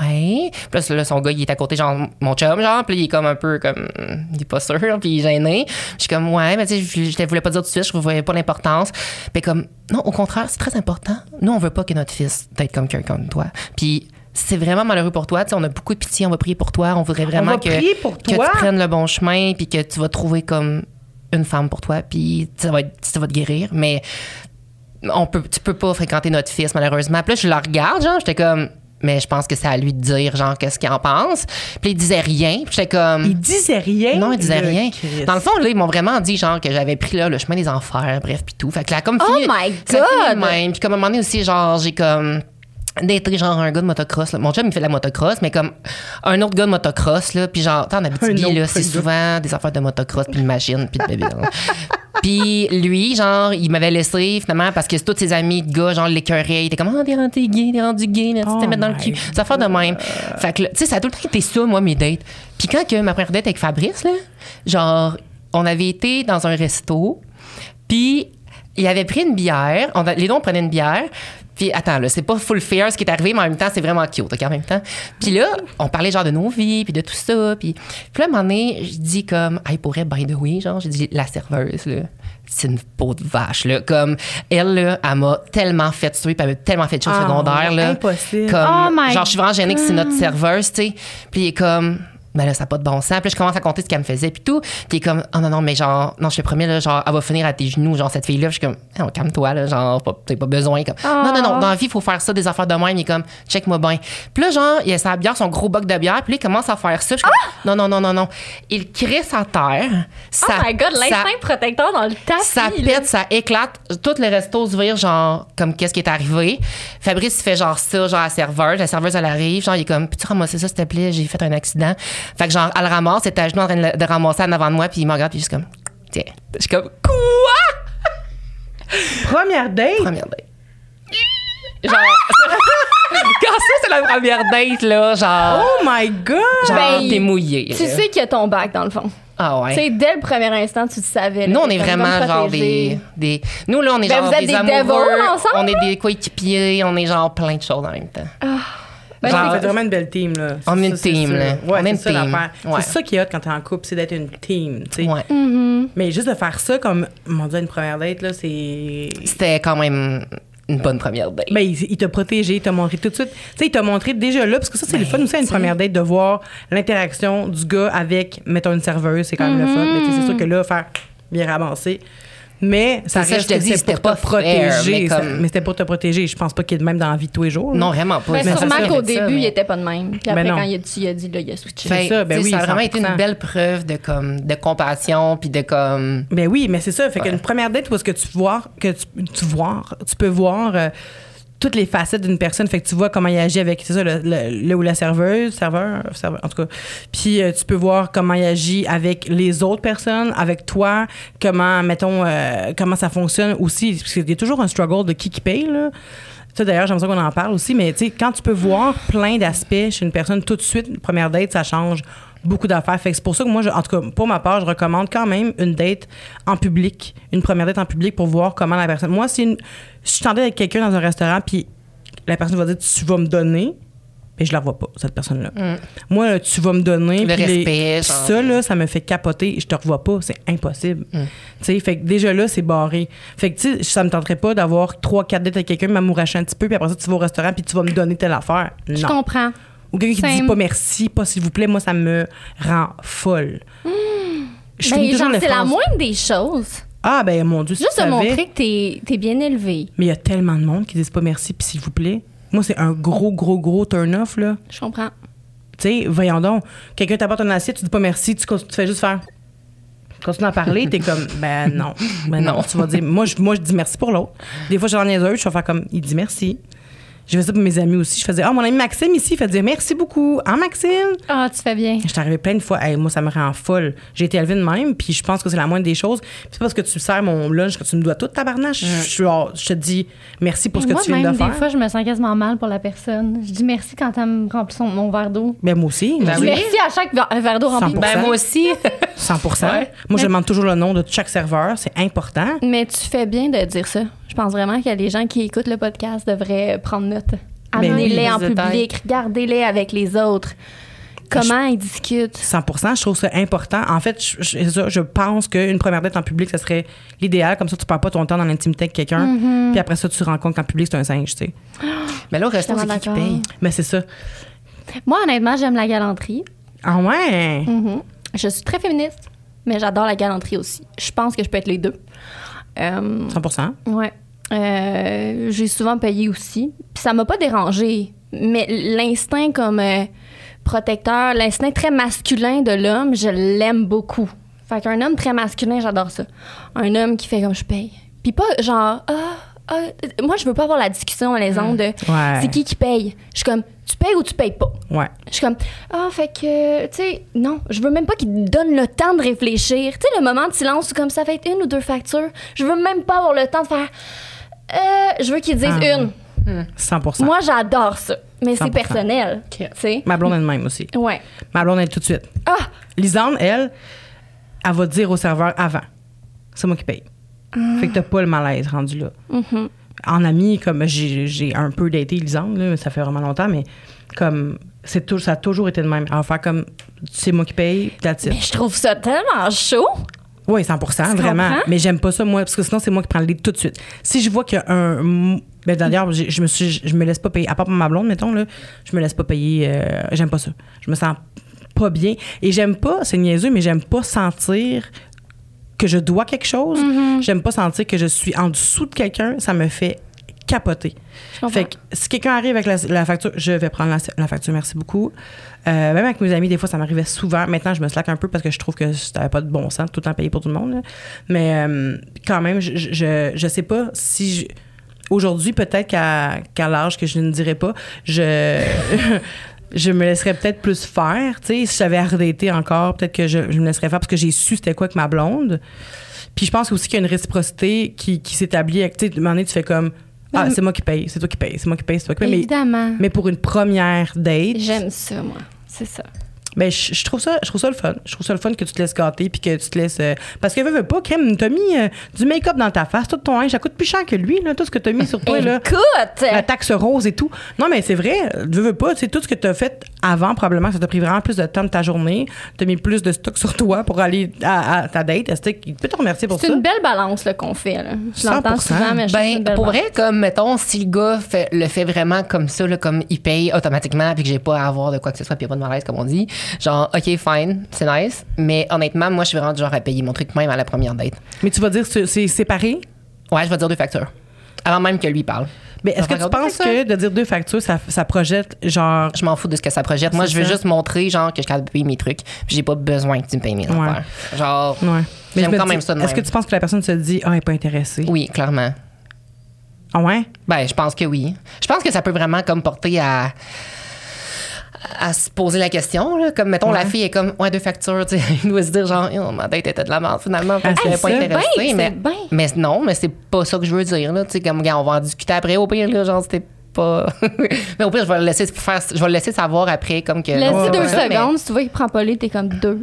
Ouais. Puis là, là, son gars, il est à côté, genre, mon chum, genre. Puis là, il est comme un peu comme. Il est pas sûr, puis il est gêné. Je suis comme Ouais, mais tu sais, je, te voulais pas dire tout de suite, je ne voyais pas l'importance. Puis comme Non, au contraire, c'est très important. Nous, on veut pas que notre fils d'être comme quelqu'un comme toi. Puis c'est vraiment malheureux pour toi. Tu sais, on a beaucoup de pitié, on va prier pour toi. On voudrait vraiment va que, prier pour que toi? tu prennes le bon chemin, puis que tu vas trouver comme une femme pour toi, puis ça va, être- ça va te guérir. Mais on peut, tu peux pas fréquenter notre fils, malheureusement. Puis là, je la regarde, genre, j'étais comme, mais je pense que c'est à lui de dire, genre, qu'est-ce qu'il en pense. Puis il disait rien. Puis j'étais comme. Il disait rien? non, il disait le rien. Christ. Dans le fond, là, ils m'ont vraiment dit, genre, que j'avais pris, là, le chemin des enfers, bref, puis tout. Fait que là, comme Oh fini- my God! même. Puis comme à un moment donné aussi, genre, j'ai comme d'être genre un gars de motocross. là. Mon chum, il fait de la motocross, mais comme un autre gars de motocross, là. Puis genre, Un Abitibi, là, c'est souvent des affaires de motocross, puis de machines, puis de bébés. Puis lui, genre, il m'avait laissé finalement parce que tous ses amis de gars, genre, l'écœuraient. Il était comme, oh, t'es rendu gay, t'es rendu gay, là, tu Oh t'es mettre dans le cul. Des affaires de même. Fait que, tu sais, ça a tout le temps été ça, moi, mes dates. Puis quand que ma première date avec Fabrice, là, genre, on avait été dans un resto, puis il avait pris une bière. On a- les deux, on prenait une bière. Puis attends, là, c'est pas full fair ce qui est arrivé, mais en même temps, c'est vraiment cute, OK, en même temps. Puis là, on parlait genre de nos vies, puis de tout ça. Puis, puis là, à un moment donné, je dis comme, hey, pour elle, by the way, genre, j'ai dit, la serveuse, là, c'est une peau de vache, là. Comme, elle, là, elle m'a tellement fait tuer, puis elle m'a tellement fait de choses Ah, secondaires, là. impossible. Comme, Oh genre, je suis vraiment gênée que c'est notre serveuse, tu sais. Puis il est comme, ben là, ça n'a pas de bon sens. Puis là, je commence à compter ce qu'elle me faisait, puis tout. Est comme, oh non, non, mais genre, non, je te promets, là, genre, elle va finir à tes genoux, genre, cette fille-là. Je suis comme, Eh, oh, calme-toi, là, genre, t'as pas besoin. Comme, non, non, non, dans la vie, il faut faire ça, des affaires de même. Il est comme, check-moi bien. Puis là, genre, il a sa bière, son gros boc de bière, puis là, il commence à faire ça. Je suis comme, non, non, non, non, non. Il crisse à terre. Ça, oh my god, l'instinct protecteur dans le tapis. ça pète, ça éclate. Tous les restos se virent, genre, comme qu'est-ce qui est arrivé? Fabrice, il fait genre ça, genre à la serveuse. La serveuse, elle arrive, genre, il est comme, peux-tu ramasser ça, s'il te plaît? J'ai fait un accident. Fait que, genre, elle le ramasse, elle est à genoux en train de, de ramasser en avant de moi, puis il me regarde, puis juste comme, tiens. Je suis comme, quoi? Première date? Première date. Genre, quand ça, c'est la première date, là, genre, Oh my God! genre, Ben, t'es mouillé. Tu là. sais qu'il y a ton bac, dans le fond. Ah Tu sais, ouais. dès le premier instant, tu le savais. là, Nous, on est vraiment genre des, des. Nous, là, on est Ben, genre vous êtes des, des amoureux. ensemble, on est des coéquipiers, on est genre plein de choses en même temps. Ben, Genre- êtes vraiment une belle team, là. On est une c'est team, sûr. là. Ouais, On est c'est une ça team. Ouais. C'est ça qui est hot quand t'es en couple, c'est d'être une team, tu sais. Ouais. Mm-hmm. Mais juste de faire ça comme, mon Dieu, une première date, là, c'est... C'était quand même une bonne première date. Ben, il, il t'a protégé, il t'a montré tout de suite. Tu sais, il t'a montré déjà là, parce que ça, c'est le Ben, fun aussi à une première date de voir l'interaction du gars avec, mettons, une serveuse, c'est quand même le fun. Mais c'est sûr que là, faire bien ramasser. Mais ça C'est ça, reste je te dis, c'était pour pas te protéger. fair, mais comme- c'était pour te protéger. Je pense pas qu'il est de même dans la vie de tous les jours. Non, vraiment pas. Mais sûrement qu'au fait ça, début, mais- il était pas de même. Puis après, Ben quand il a dit, il a dit, là, il a switché. Fait, C'est ça, ben oui, ça a vraiment été 100%. une belle preuve de comme de compassion puis de comme Ben oui, mais c'est ça. Fait Ouais. qu'une première date où est-ce que tu vois que tu, tu vois, tu peux voir euh, toutes les facettes d'une personne. Fait que tu vois comment il agit avec, ça, le, le- le ou la serveuse, serveur, serveur, en tout cas. Puis euh, tu peux voir comment il agit avec les autres personnes, avec toi, comment, mettons, euh, comment ça fonctionne aussi. Parce qu'il y a toujours un struggle de qui qui paye, là. Ça, d'ailleurs, j'aimerais qu'on en parle aussi, mais tu sais, quand tu peux voir plein d'aspects chez une personne tout de suite, une première date, ça change beaucoup d'affaires. Fait que c'est pour ça que moi, je- en tout cas, pour ma part, je recommande quand même une date en public, une première date en public pour voir comment la personne. Moi, si, une, si je suis en date avec quelqu'un dans un restaurant, puis la personne va dire Tu vas me donner, mais je la vois pas, cette personne-là. Moi, là, tu vas me donner. Mm. Le puis les- respect, genre. ça, là, ça me fait capoter. Je te revois pas. C'est impossible. Mm. Tu sais, fait que déjà là, c'est barré. Fait que, tu sais, ça me tenterait pas d'avoir trois, quatre dates avec quelqu'un, m'amouracher un petit peu, puis après ça, tu vas au restaurant, puis tu vas me donner telle affaire. Je comprends. Ou quelqu'un qui dit pas merci, pas s'il vous plaît, moi, ça me rend folle. Je Ben, genre, c'est la moindre des choses. Ah, ben, mon Dieu, Juste savais. montrer que t'es es bien élevé. Mais il y a tellement de monde qui disent pas merci, puis s'il vous plaît. Moi, c'est un gros, gros, gros turn-off, là. Je comprends. Tu sais, voyons donc. Quelqu'un t'apporte une assiette, tu dis pas merci, tu, fais juste faire. Tu continues à parler, t'es comme, ben non. Ben non. Non. Tu vas dire, moi je, moi, je dis merci pour l'autre. Des fois, j'en ai un, je vais faire comme, il dit merci. Je fais ça pour mes amis aussi. Je faisais, ah, mon ami Maxime ici, il fait dire merci beaucoup. Ah, Maxime? Ah, tu fais bien. Je suis arrivée plein de fois. Hey, moi, ça me rend folle. J'ai été élevée de même, puis je pense que c'est la moindre des choses. Puis c'est parce que tu sers mon lunch que tu me dois tout, tabarnache. Je, suis genre, je te dis merci pour ce que moi, tu viens même de faire. des fois, je me sens quasiment mal pour la personne. Je dis merci quand elle me remplit son, mon verre d'eau. Ben, moi aussi. Ben Je dis oui. merci à chaque ver- verre d'eau rempli. 100%. Ben, moi aussi. 100 Ouais. Moi, je demande toujours le nom de chaque serveur. C'est important. Mais tu fais bien de dire ça. Je pense vraiment que les gens qui écoutent le podcast devraient prendre Ben Amenez-les oui, en public, regardez-les avec les autres. Comment ils discutent? 100% je trouve ça important. En fait, je, pense qu'une première date en public, ça serait l'idéal. Comme ça, tu perds pas ton temps dans l'intimité avec quelqu'un. Mm-hmm. Puis après ça, tu te rends compte qu'en public, c'est un singe, tu sais. Mais là, au resto, c'est qui paye? Mais c'est ça. Moi, honnêtement, j'aime la galanterie. Ah ouais? Mhm. Je suis très féministe, mais j'adore la galanterie aussi. Je pense que je peux être les deux. Euh, 100 ouais. Euh, j'ai souvent payé aussi. Puis ça m'a pas dérangé. Mais l'instinct comme euh, protecteur, l'instinct très masculin de l'homme, je l'aime beaucoup. Fait qu'un homme très masculin, j'adore ça. Un homme qui fait comme je paye. Puis pas genre, ah, ah, moi, je veux pas avoir la discussion à les ondes de Ouais. c'est qui qui paye? Je suis comme, tu payes ou tu payes pas? Ouais. Je suis comme, ah, fait que, tu sais, non, je veux même pas qu'ils donnent le temps de réfléchir. Tu sais, le moment de silence, où comme ça fait être une ou deux factures. Je veux même pas avoir le temps de faire, euh, je veux qu'ils disent Ah, une. 100% Moi, j'adore ça. Mais c'est 100%. personnel. Tu sais? Ma blonde est de même aussi. Ouais. Ma blonde, elle tout de suite. Ah! Lisande, elle, elle va dire au serveur avant. C'est moi qui paye. Fait que t'as pas le malaise rendu là. Mhm. En ami, comme j'ai un peu daté Lisande, là, ça fait vraiment longtemps, mais comme c'est tout, ça a toujours été de même. Va faire comme c'est moi qui paye, that's it. Mais je trouve ça tellement chaud. Oui, 100% vraiment. comprends? Mais j'aime pas ça, moi, parce que sinon, c'est moi qui prends le lead tout de suite. Si je vois qu'il y a un. Ben, d'ailleurs, j'ai- je me suis, je me laisse pas payer. À part pour ma blonde, mettons, là, je me laisse pas payer. euh, j'aime pas ça. Je me sens pas bien. Et j'aime pas, c'est niaiseux, mais j'aime pas sentir que je dois quelque chose. Mm-hmm. J'aime pas sentir que je suis en dessous de quelqu'un. Ça me fait capoter. Je. Fait que si quelqu'un arrive avec la, la facture, je vais prendre la, la facture, merci beaucoup. Euh, même avec mes amis, des fois, ça m'arrivait souvent. Maintenant, je me slack un peu parce que je trouve que ça n'avait pas de bon sens de tout le temps payer pour tout le monde. Mais euh, quand même, je, je, je, sais pas si Aujourd'hui, peut-être qu'à qu'à l'âge que je ne dirais pas, je, je me laisserais peut-être plus faire. Tu sais, si j'avais arrêté encore, peut-être que je, je me laisserais faire parce que j'ai su c'était quoi avec ma blonde. Puis je pense aussi qu'il y a une réciprocité qui, qui s'établit. Tu sais, un moment donné, tu fais comme Ah, c'est moi qui paye, c'est toi qui paye, c'est moi qui paye, c'est toi qui paye. Mais, Évidemment. mais pour une première date, J'aime ça, moi. C'est ça. Ben, je, je trouve ça, je trouve ça le fun. Je trouve ça le fun que tu te laisses gâter puis que tu te laisses. euh, parce que veux, veux pas, Kim, t'as mis euh, du make-up dans ta face, tout ton linge, ça coûte plus cher que lui, là, tout ce que t'as mis sur toi, là. Écoute! La taxe rose et tout. Non, mais c'est vrai, veux, veux pas, c'est tout ce que t'as fait avant, probablement, ça t'a pris vraiment plus de temps de ta journée. T'as mis plus de stock sur toi pour aller à, à ta date. Est-ce qu'il peut te remercier pour C'est ça? une belle balance là, qu'on fait. Là. Je l'entends 100%. souvent, mais je trouve que c'est une Ben, belle pour balance. vrai, comme, mettons, si le gars fait- le fait vraiment comme ça, là, comme il paye automatiquement, puis que j'ai pas à avoir de quoi que ce soit, puis pas de malaise, comme on dit, genre, OK, fine, c'est nice. Mais honnêtement, moi, je suis vraiment du genre à payer mon truc même à la première date. Mais tu vas dire c'est c'est séparé? Ouais, je vais dire deux factures. Avant même que lui parle. Mais est-ce que tu penses que de dire deux factures, ça, ça projette genre. Je m'en fous de ce que ça projette. Moi, je veux ça. juste montrer, genre, que je suis capable de payer mes trucs, puis j'ai pas besoin que tu me payes mes Ouais. affaires. Genre, Ouais. Mais J'aime quand dis, même ça Est-ce que tu penses que la personne se dit, ah, elle n'est pas intéressée? oui, clairement. Ah ouais? Ben, je pense que oui. Je pense que ça peut vraiment comme porter à à se poser la question là. comme mettons la fille est comme ouais deux factures tu sais il doit se dire genre Oh, ma date était de la merde finalement parce Ah, qu'elle est c'est pas intéressée Ben, mais bien. mais non mais c'est pas ça que je veux dire là tu sais comme gars, on va en discuter après au pire là genre c'était pas mais au pire je vais le laisser faire je vais le laisser savoir après comme que Laisse-y Ouais, deux ouais. secondes. Si tu vois qu'il prend pas les, t'es comme deux.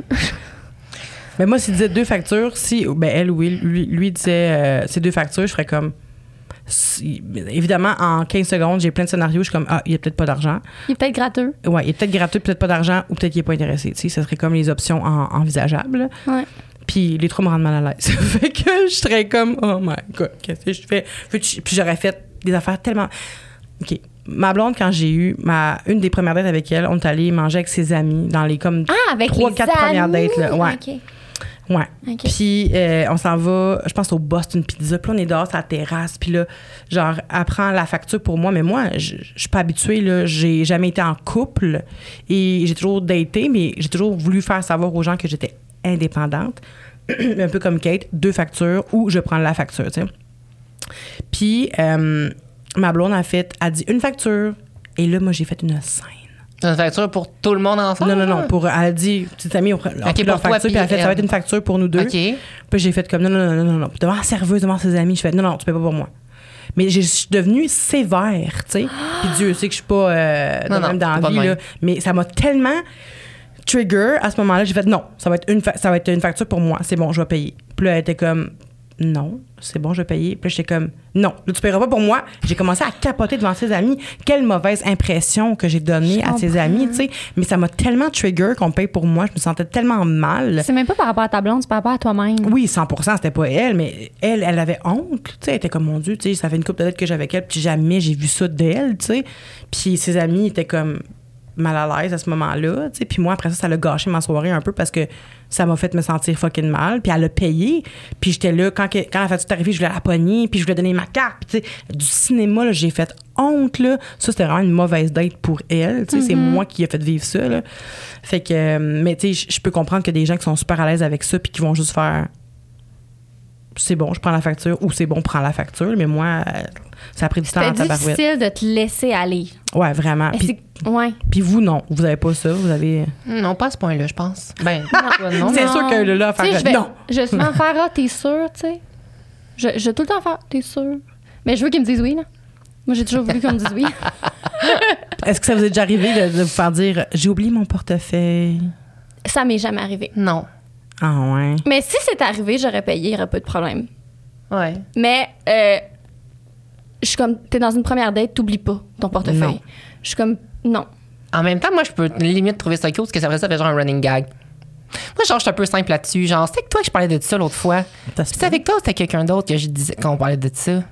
Mais moi, s'il disait deux factures, si ben elle ou lui, lui disait euh, c'est deux factures, je ferais comme. Évidemment, en 15 secondes, j'ai plein de scénarios. Je suis comme, ah, il y a peut-être pas d'argent. Il est peut-être gratteux. Ouais, il est peut-être gratuit, peut-être pas d'argent, ou peut-être qu'il est pas intéressé. Tu sais, ça serait comme les options en- envisageables. Ouais. Puis les trois me rendent mal à l'aise. fait que je serais comme, oh my god, qu'est-ce que je fais? Puis j'aurais fait des affaires tellement. OK. Ma blonde, quand j'ai eu ma, une des premières dates avec elle, on est allé manger avec ses amis dans les comme. Ah, avec Trois, les quatre premières amis. dates, là. Ouais. Ouais. Puis euh, on s'en va, je pense au Boston Pizza. Puis là, on est dehors sur la terrasse. Puis là, genre, elle prend la facture pour moi. Mais moi, je je suis pas habituée. là. J'ai jamais été en couple. Et j'ai toujours daté, mais j'ai toujours voulu faire savoir aux gens que j'étais indépendante. Un peu comme Kate, deux factures ou je prends la facture, tu sais. Puis euh, ma blonde a fait, a dit une facture. Et là, moi, j'ai fait une scène. C'est une facture pour tout le monde ensemble? Non, non, non. Pour, elle a dit, petite amie, on prend leur facture, puis elle a fait, ça va être une facture pour nous deux. Puis j'ai fait comme non, non, non, non, non. Devant la serveuse, devant ses amis, je fais non, non, tu peux pas pour moi. Mais je suis devenue sévère, tu sais. Puis Dieu sait que je suis pas euh, de Non, non, même dans la vie, là. Mais ça m'a tellement trigger à ce moment-là. J'ai fait non, ça va être une, ça va être une facture pour moi. C'est bon, je vais payer. Puis là, elle était comme non, c'est bon, je vais payer. Puis j'étais comme non, là, tu paieras pas pour moi. J'ai commencé à capoter devant ses amis. Quelle mauvaise impression que j'ai donnée à ses amis, tu sais. Mais ça m'a tellement trigger qu'on paye pour moi. Je me sentais tellement mal. C'est même pas par rapport à ta blonde, c'est par rapport à toi-même. Oui, 100% c'était pas elle, mais elle, elle avait honte. Tu sais, elle était comme, mon Dieu, tu sais, ça fait une couple de dates que j'avais avec elle, puis jamais j'ai vu ça d'elle, tu sais. Puis ses amis étaient comme mal à l'aise à ce moment-là. Puis moi, après ça, ça l'a gâché ma soirée un peu parce que ça m'a fait me sentir fucking mal. Puis elle a payé. Puis j'étais là, quand, que- quand la facture est arrivée, je voulais la pogner, puis je voulais donner ma carte. Puis du cinéma, j'ai fait honte, là. Ça, c'était vraiment une mauvaise date pour elle. C'est moi qui ai fait vivre ça, là. Fait que, euh, mais tu sais, je peux comprendre que des gens qui sont super à l'aise avec ça, puis qui vont juste faire c'est bon, je prends la facture ou c'est bon, prends la facture. Mais moi, euh, ça a pris du temps C'était tabarouette. difficile de te laisser aller. Ouais, vraiment. Puis, c'est- ouais. puis vous, non. Vous avez pas ça. Vous avez. Non, pas à ce point-là, je pense. Ben, non. C'est sûr que là, à faire je vais, non. Je vais souvent faire, ah, t'es sûr, tu sais. Je, je vais tout le temps faire, t'es sûr. Mais je veux qu'ils me disent oui, là. Moi, j'ai toujours voulu qu'on me dise oui. Est-ce que ça vous est déjà arrivé de, de vous faire dire j'ai oublié mon portefeuille? Ça m'est jamais arrivé. Non. Ah ouais. Mais si c'est arrivé, j'aurais payé, il n'y aurait pas de problème. Ouais. Mais euh, je suis comme, t'es dans une première date, t'oublies pas ton portefeuille. Non. Je suis comme, non. En même temps, moi, je peux limite trouver ça cute parce que ça fait ça fait genre un running gag. Moi, genre, je suis un peu simple là-dessus. Genre, c'était avec toi que je parlais de ça l'autre fois. C'était avec toi ou c'était quelqu'un d'autre que je disais qu'on parlait de ça?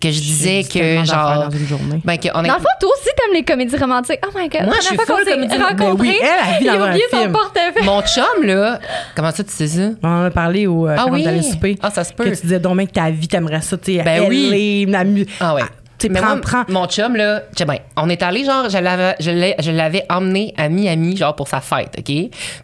Que je disais que, genre. dans une journée. Ben, que on est- Dans le fond, toi aussi, t'aimes les comédies romantiques. Oh my God. Moi, je suis s'est comédie- Ben rencontrés, oui, elle, vit il dans a un oublié film. son portefeuille. Mon chum, là. Comment ça, tu sais ça? On en a parlé au, euh, Ah quand oui? on allait souper. Ah, ça se peut. Que tu disais donc que ta vie, t'aimerais ça, tu sais, Ben oui. LA, mu- Ah ouais. tu sais, Mais prends, moi, prends. Mon chum, là, tu sais bien, on est allé, genre, je l'avais, je emmené à Miami, genre, pour sa fête, OK?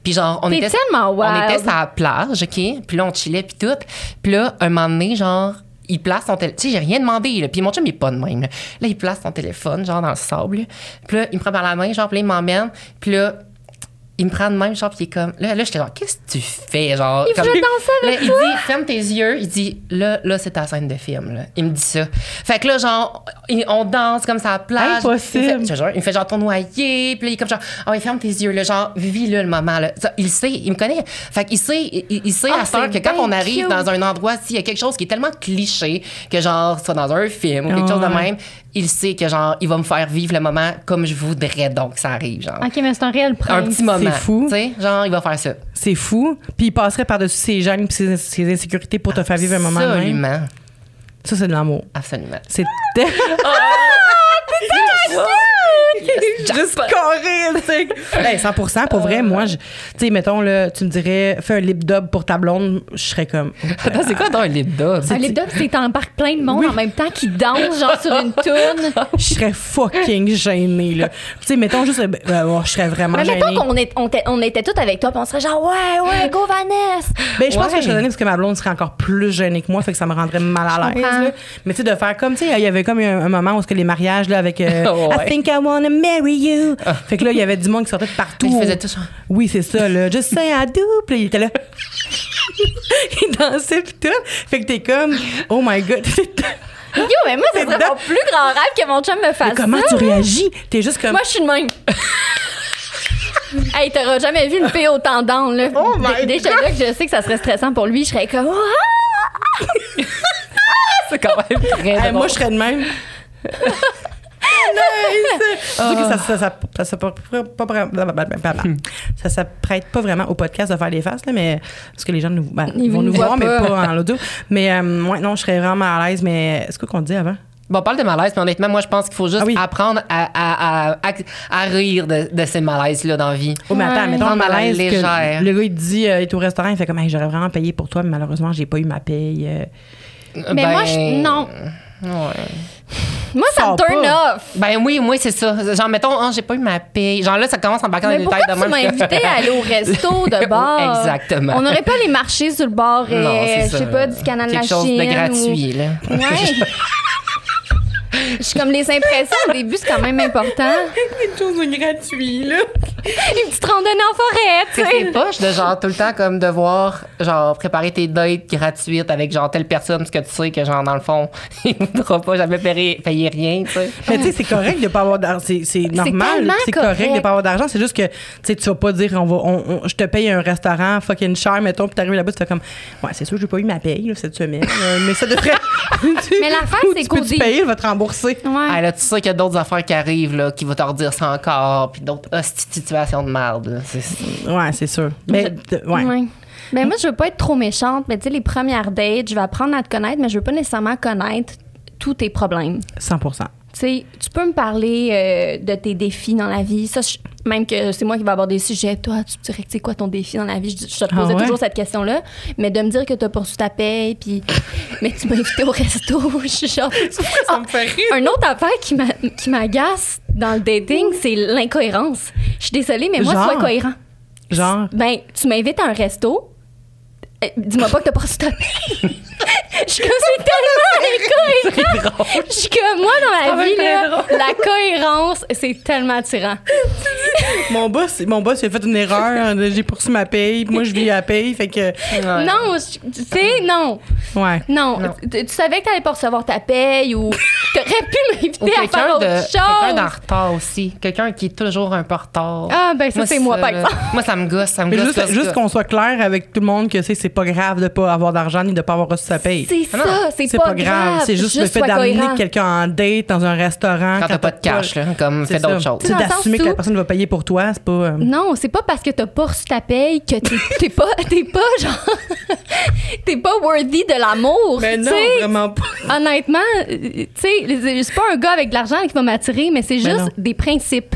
Puis, genre, on était. tellement On wild. était sur la plage, OK? Puis là, on chillait, puis tout. Puis là, un moment donné, genre, il place son téléphone. Tu sais, j'ai rien demandé, là. Puis mon chum, il est pas de même, là. Il place son téléphone, genre, dans le sable. là. Puis là, il me prend par la main, genre, puis là, il m'emmène. Puis là, il me prend de même, genre, puis il est comme. Là, là j'étais genre, qu'est-ce que tu fais, genre? Il comme- voulait danser avec Là, il dit, ferme tes yeux. Il dit, là, là, c'est ta scène de film, là. Il me dit ça. Fait que là, genre, on danse comme ça à la plage. Impossible. Il me fait, jure, il me fait genre tournoyer. Puis là, il est comme genre, ah ouais, ferme tes yeux, là. Genre, vis-le le moment, là. Ça, il sait, il me connaît. Fait qu'il sait, il, il sait Ah, à c'est que quand on arrive cute. dans un endroit, s'il y a quelque chose qui est tellement cliché, que genre, soit dans un film ou quelque chose de même, il sait que genre, il va me faire vivre le moment comme je voudrais donc que ça arrive, genre. OK, mais c'est un réel Un prince. petit moment. fou. Tu sais, genre, il va faire ça. C'est fou. Puis il passerait par-dessus ses gênes et ses, ses insécurités pour te faire vivre un moment. Absolument. Ça, c'est de l'amour. Absolument. C'est Juste sais. Hey, 100% pour vrai, moi, je- tu sais, mettons, là, tu me dirais, fais un lip dub pour ta blonde, je serais comme. Attends, c'est quoi dans un lip dub? Un lip dub, c'est t'embarques plein de monde en même temps qui danse, genre sur une toune. Je serais fucking gênée, là. Tu sais, mettons juste. ben, ben, oh, je serais vraiment Mais gênée. mettons qu'on est, on était, on était tous avec toi, puis on serait genre, ouais, ouais, go Vanessa. Ben, je pense Ouais. que je serais gênée parce que ma blonde serait encore plus gênée que moi, fait que ça me rendrait mal à l'aise. Mais tu sais, de faire comme, tu sais, il y avait comme un, un moment où ce que les mariages, là, avec euh, Ouais. I think I wanna marry you. fait que là, il y avait du monde qui sortait de partout. Mais il faisait tout ça. Oui, c'est ça, là. Just say I do. Puis là, il était là. il dansait, pis tout. Fait que t'es comme, oh my god. Yo, mais moi, c'est mon plus grand rêve que mon chum me fasse Mais comment ça. tu réagis? T'es juste comme. Moi, je suis de même. hey, t'auras jamais vu une fille autant down, là. Oh my Dé- Déjà là que je sais que ça serait stressant pour lui, je serais comme... Ah! c'est quand même très Hey, moi, je serais de même. Nice! Que ça, ça, ça, ça, ça, pas- pas- pas- blablabla. ça s'apprête pas vraiment au podcast de faire les faces, là, mais parce que les gens nous, ben, Ils vont nous voir, mais pas. en l'audio. Mais euh, ouais, non, je serais vraiment à l'aise. Mais est-ce qu'on dit avant? Bon, on parle de malaise, mais honnêtement, moi, je pense qu'il faut juste Ah oui. apprendre à, à, à, à, à rire de, de ces malaises-là dans la vie. Oh, mais attends, mettons le malaise que le gars, il dit, euh, il est au restaurant, il fait comme, Hey, j'aurais vraiment payé pour toi, mais malheureusement, j'ai pas eu ma paye. euh. Mais moi, je- non. Ouais. Moi, ça me turn pas. off. Ben oui, moi, c'est ça. Genre, mettons, oh, j'ai pas eu ma paye. Genre là, ça commence en embarquant dans Mais les pourquoi détails de tu m'as même. invité à aller au resto de bar? Exactement. On n'aurait pas les marchés sur le bord, euh, Non, c'est je sais pas, du canal de la Quelque chose Chine. de ou- gratuit, là. Ouais. Je suis comme les impressions au début, c'est quand même important. Quelque chose de gratuit, là. Une petite randonnée en forêt, tu C'est sais. poches de genre tout le temps comme devoir genre préparer tes dates gratuites avec genre telle personne parce que tu sais que genre dans le fond il voudra pas jamais payer, payer rien tu sais. Mais tu sais, c'est correct de pas avoir d'argent. C'est, c'est normal. C'est correct. correct. de pas avoir d'argent. C'est juste que, tu sais, tu vas pas dire, on va, on- on- je te paye un restaurant fucking cher, mettons, puis t'arrives là-bas, tu fais comme, ouais, c'est sûr, j'ai pas eu ma paye, là, cette semaine. euh, mais ça devrait. Mais l'affaire, c'est qu'au te Ouais. Ah, là, tu sais qu'il y a d'autres affaires qui arrivent là qui vont te redire ça encore puis d'autres situations de merde Ouais, c'est sûr. Mais, ouais. Ouais. Ben moi, je veux pas être trop méchante, mais tu sais, les premières dates, je vais apprendre à te connaître, mais je veux pas nécessairement connaître tous tes problèmes. 100 Tu sais, tu peux me parler euh, de tes défis dans la vie. Ça, je- même que c'est moi qui vais avoir des sujets. Toi, tu dirais que c'est quoi ton défi dans la vie? Je, je te Ah posais ouais? toujours cette question-là. Mais de me dire que tu as poursu ta paye, puis. mais tu m'as invité au resto. Je suis genre. Ah, Un autre affaire qui m'a- qui m'agace dans le dating, c'est l'incohérence. Je suis désolée, mais moi, sois cohérent. Genre, Ben, tu m'invites à un resto. Euh, Dis-moi pas que t'as pas reçu ta. Je suis comme, c'est tellement incohérent. Je suis comme, moi, dans la va vie, là, la cohérence, c'est tellement attirant. mon boss, mon boss, il a fait une erreur. J'ai poursu ma paye. puis Moi, je vis à la paye. Fait que, Ouais. Non, tu sais, non. ouais. Non. Non. Tu, tu savais que t'allais pas recevoir ta paye ou t'aurais pu m'inviter à quelqu'un faire autre de quelqu'un d'en chose. retard aussi, quelqu'un qui est toujours un peu en retard. Ah, ben, ça, c'est moi, par exemple. Moi ça me gosse, ça me gosse. juste, qu'on soit clair avec tout le monde que c'est c'est pas grave de pas avoir d'argent ni de pas avoir reçu sa paye. C'est Ah ça, c'est C'est pas, pas grave. C'est juste, le fait d'amener quelqu'un en date dans un restaurant. quand t'as pas de cash là, comme C'est fais d'autres choses. Sens d'assumer que la personne va payer pour toi, c'est pas. euh, Non, c'est pas parce que t'as pas reçu ta paye que t'es t'es pas, t'es pas genre, t'es pas worthy de l'amour. Mais non, vraiment pas. Honnêtement, euh, tu sais, c'est pas un gars avec de l'argent qui va m'attirer, mais c'est juste des principes.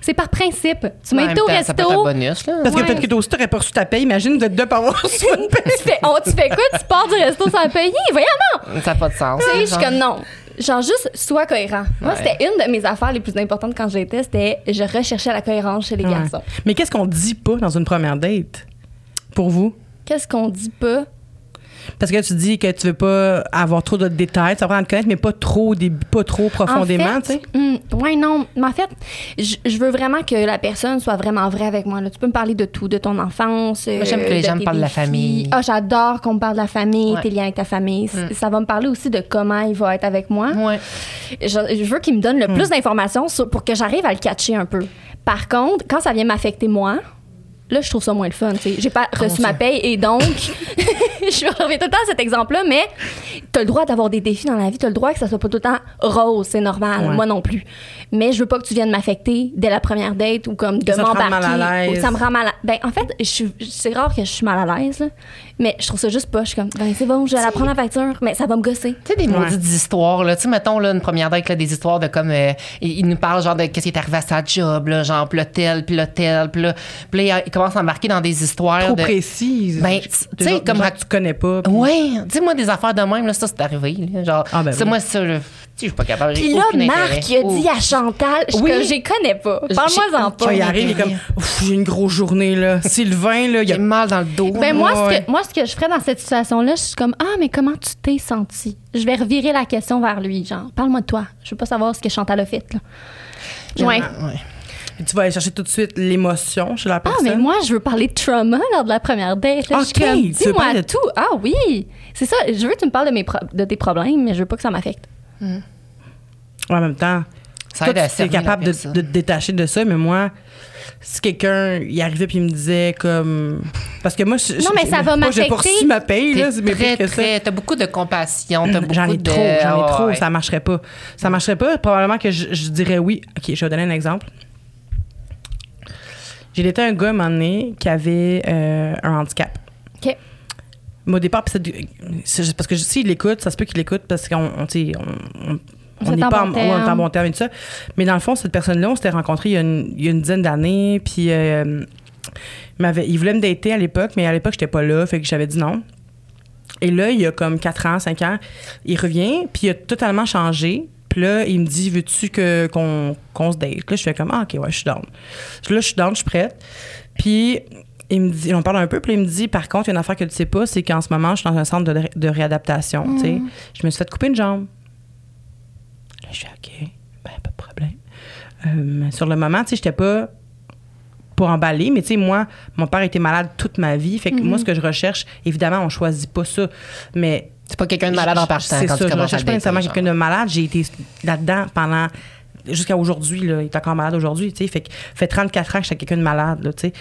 C'est par principe. Tu invité au même temps, Ça peut être un resto. bonus là. Parce que Ouais. peut-être que toi aussi, t'aurais pas reçu ta paye. Imagine, vous êtes deux par avoir reçu une paye. tu, fais, on- tu fais quoi? Tu pars du resto sans payer? Voyons non! Ça n'a pas de sens. Tu sais, je suis comme non. Genre, juste, sois cohérent. Moi, Ouais. c'était une de mes affaires les plus importantes quand j'étais, c'était je recherchais la cohérence chez les Ouais. garçons. Mais qu'est-ce qu'on dit pas dans une première date? Pour vous? Qu'est-ce qu'on dit pas? Parce que tu dis que tu veux pas avoir trop de détails, tu apprends à te connaître, mais pas trop, pas trop profondément, En tu sais. hum, ouais, non. Mais en fait, je veux vraiment que la personne soit vraiment vraie avec moi. là. Tu peux me parler de tout, de ton enfance. Moi, j'aime que les de gens me parlent de la famille. Ah, j'adore qu'on me parle de la famille, Ouais. tes liens avec ta famille. C- Mm. Ça va me parler aussi de comment il va être avec moi. Ouais. Je, je veux qu'il me donne le plus d'informations pour que j'arrive à le catcher un peu. Par contre, quand ça vient m'affecter moi, là, je trouve ça moins le fun. J'ai pas reçu ma paye et donc, je reviens tout le temps à cet exemple-là, mais t'as le droit d'avoir des défis dans la vie, t'as le droit que ça soit pas tout le temps rose, c'est normal. Ouais. Moi non plus. Mais je veux pas que tu viennes m'affecter dès la première date ou comme de ça te rend m'embarquer. mal à l'aise. ou Ça me rend mal à... Ben, en fait, c'est rare que je suis mal à l'aise. Mais je trouve ça juste pas. Je suis comme, ben, c'est bon, je vais la prendre la facture, mais ça va me gosser. Tu sais, des Ouais. maudites histoires, là. Tu sais, mettons, là, une première date, là, des histoires de comme. euh, il, il nous parle, genre, de qu'est-ce qui est arrivé à sa job, là, genre, puis le tel, puis le tel, puis là. Puis là, il commence à embarquer dans des histoires. Trop de... précise. Ben, tu sais, comme gens ra- que tu connais pas. puis- Ouais, dis-moi des affaires de même, là, ça, c'est arrivé, là. Genre, Ah, ben c'est oui. moi, ça, je suis pas capable. Puis là, Marc, il a Oh. dit à Chantal, je Oui. que j'y connais pas. Parle-moi-en pas. Il arrive, il est comme, j'ai une grosse journée, là. Sylvain, là, il a. mal dans le dos. Ben moi, ce que, moi, ce que je ferais dans cette situation-là, je suis comme Ah, mais comment tu t'es senti? Je vais revirer la question vers lui. Genre, parle-moi de toi. Je veux pas savoir ce que Chantal a fait. Là. Ouais. Tu vas aller chercher tout de suite l'émotion chez la Ah, personne? mais moi, je veux parler de trauma lors de la première date. là. Ok, Dis-moi de- tout. Ah oui. C'est ça. Je veux que tu me parles de, mes pro- de tes problèmes, mais je veux pas que ça m'affecte. En même temps, Ça toi, aide à tu es capable de, te détacher de ça, mais moi, si quelqu'un il arrivait puis il me disait comme. Parce que moi, je, Non, mais ça va moi, J'ai m'affecter. reçu ma paye, là, c'est mais très, que ça. très, t'as beaucoup de compassion, t'as beaucoup J'en ai de... trop, j'en ai Ah, trop, ouais. ça marcherait pas. Ça marcherait pas. Probablement que je, je dirais oui. OK, je vais donner un exemple. J'ai été un gars, un moment donné, qui avait euh, un handicap. OK. Mais au départ, c'est- parce que s'il l'écoute, ça se peut qu'il l'écoute parce qu'on on, on- on- n'est pas bon en, terme. bon terme et tout ça. Mais dans le fond, cette personne-là, on s'était rencontrés il y a une, il y a une dizaine d'années. Puis euh, il, voulait me dater à l'époque, mais à l'époque, j'étais pas là. Fait que j'avais dit non. Et là, il y a comme 4 ans, 5 ans, il revient, puis il a totalement changé. Puis là, il me dit Veux-tu que, qu'on, qu'on se date? Là, je fais comme Ah, ok, ouais, je suis down. Là, je suis down, je suis prête. Puis il me dit, on parle un peu, puis il me dit Par contre, il y a une affaire que tu sais pas, c'est qu'en ce moment, je suis dans un centre de, de réadaptation. tu sais. Je me suis fait couper une jambe. Là, je suis OK, ben, pas de problème. Euh, sur le moment, tu sais, j'étais pas pour emballer, mais tu sais, moi, mon père était malade toute ma vie. Fait que moi, ce que je recherche, évidemment, on choisit pas ça. Mais C'est pas quelqu'un de malade en partant c'est ça, je à recherche pas nécessairement quelqu'un de malade. J'ai été là-dedans pendant jusqu'à aujourd'hui là, il est encore malade aujourd'hui, tu sais, fait que fait 34 ans que j'étais quelqu'un de malade là, tu sais.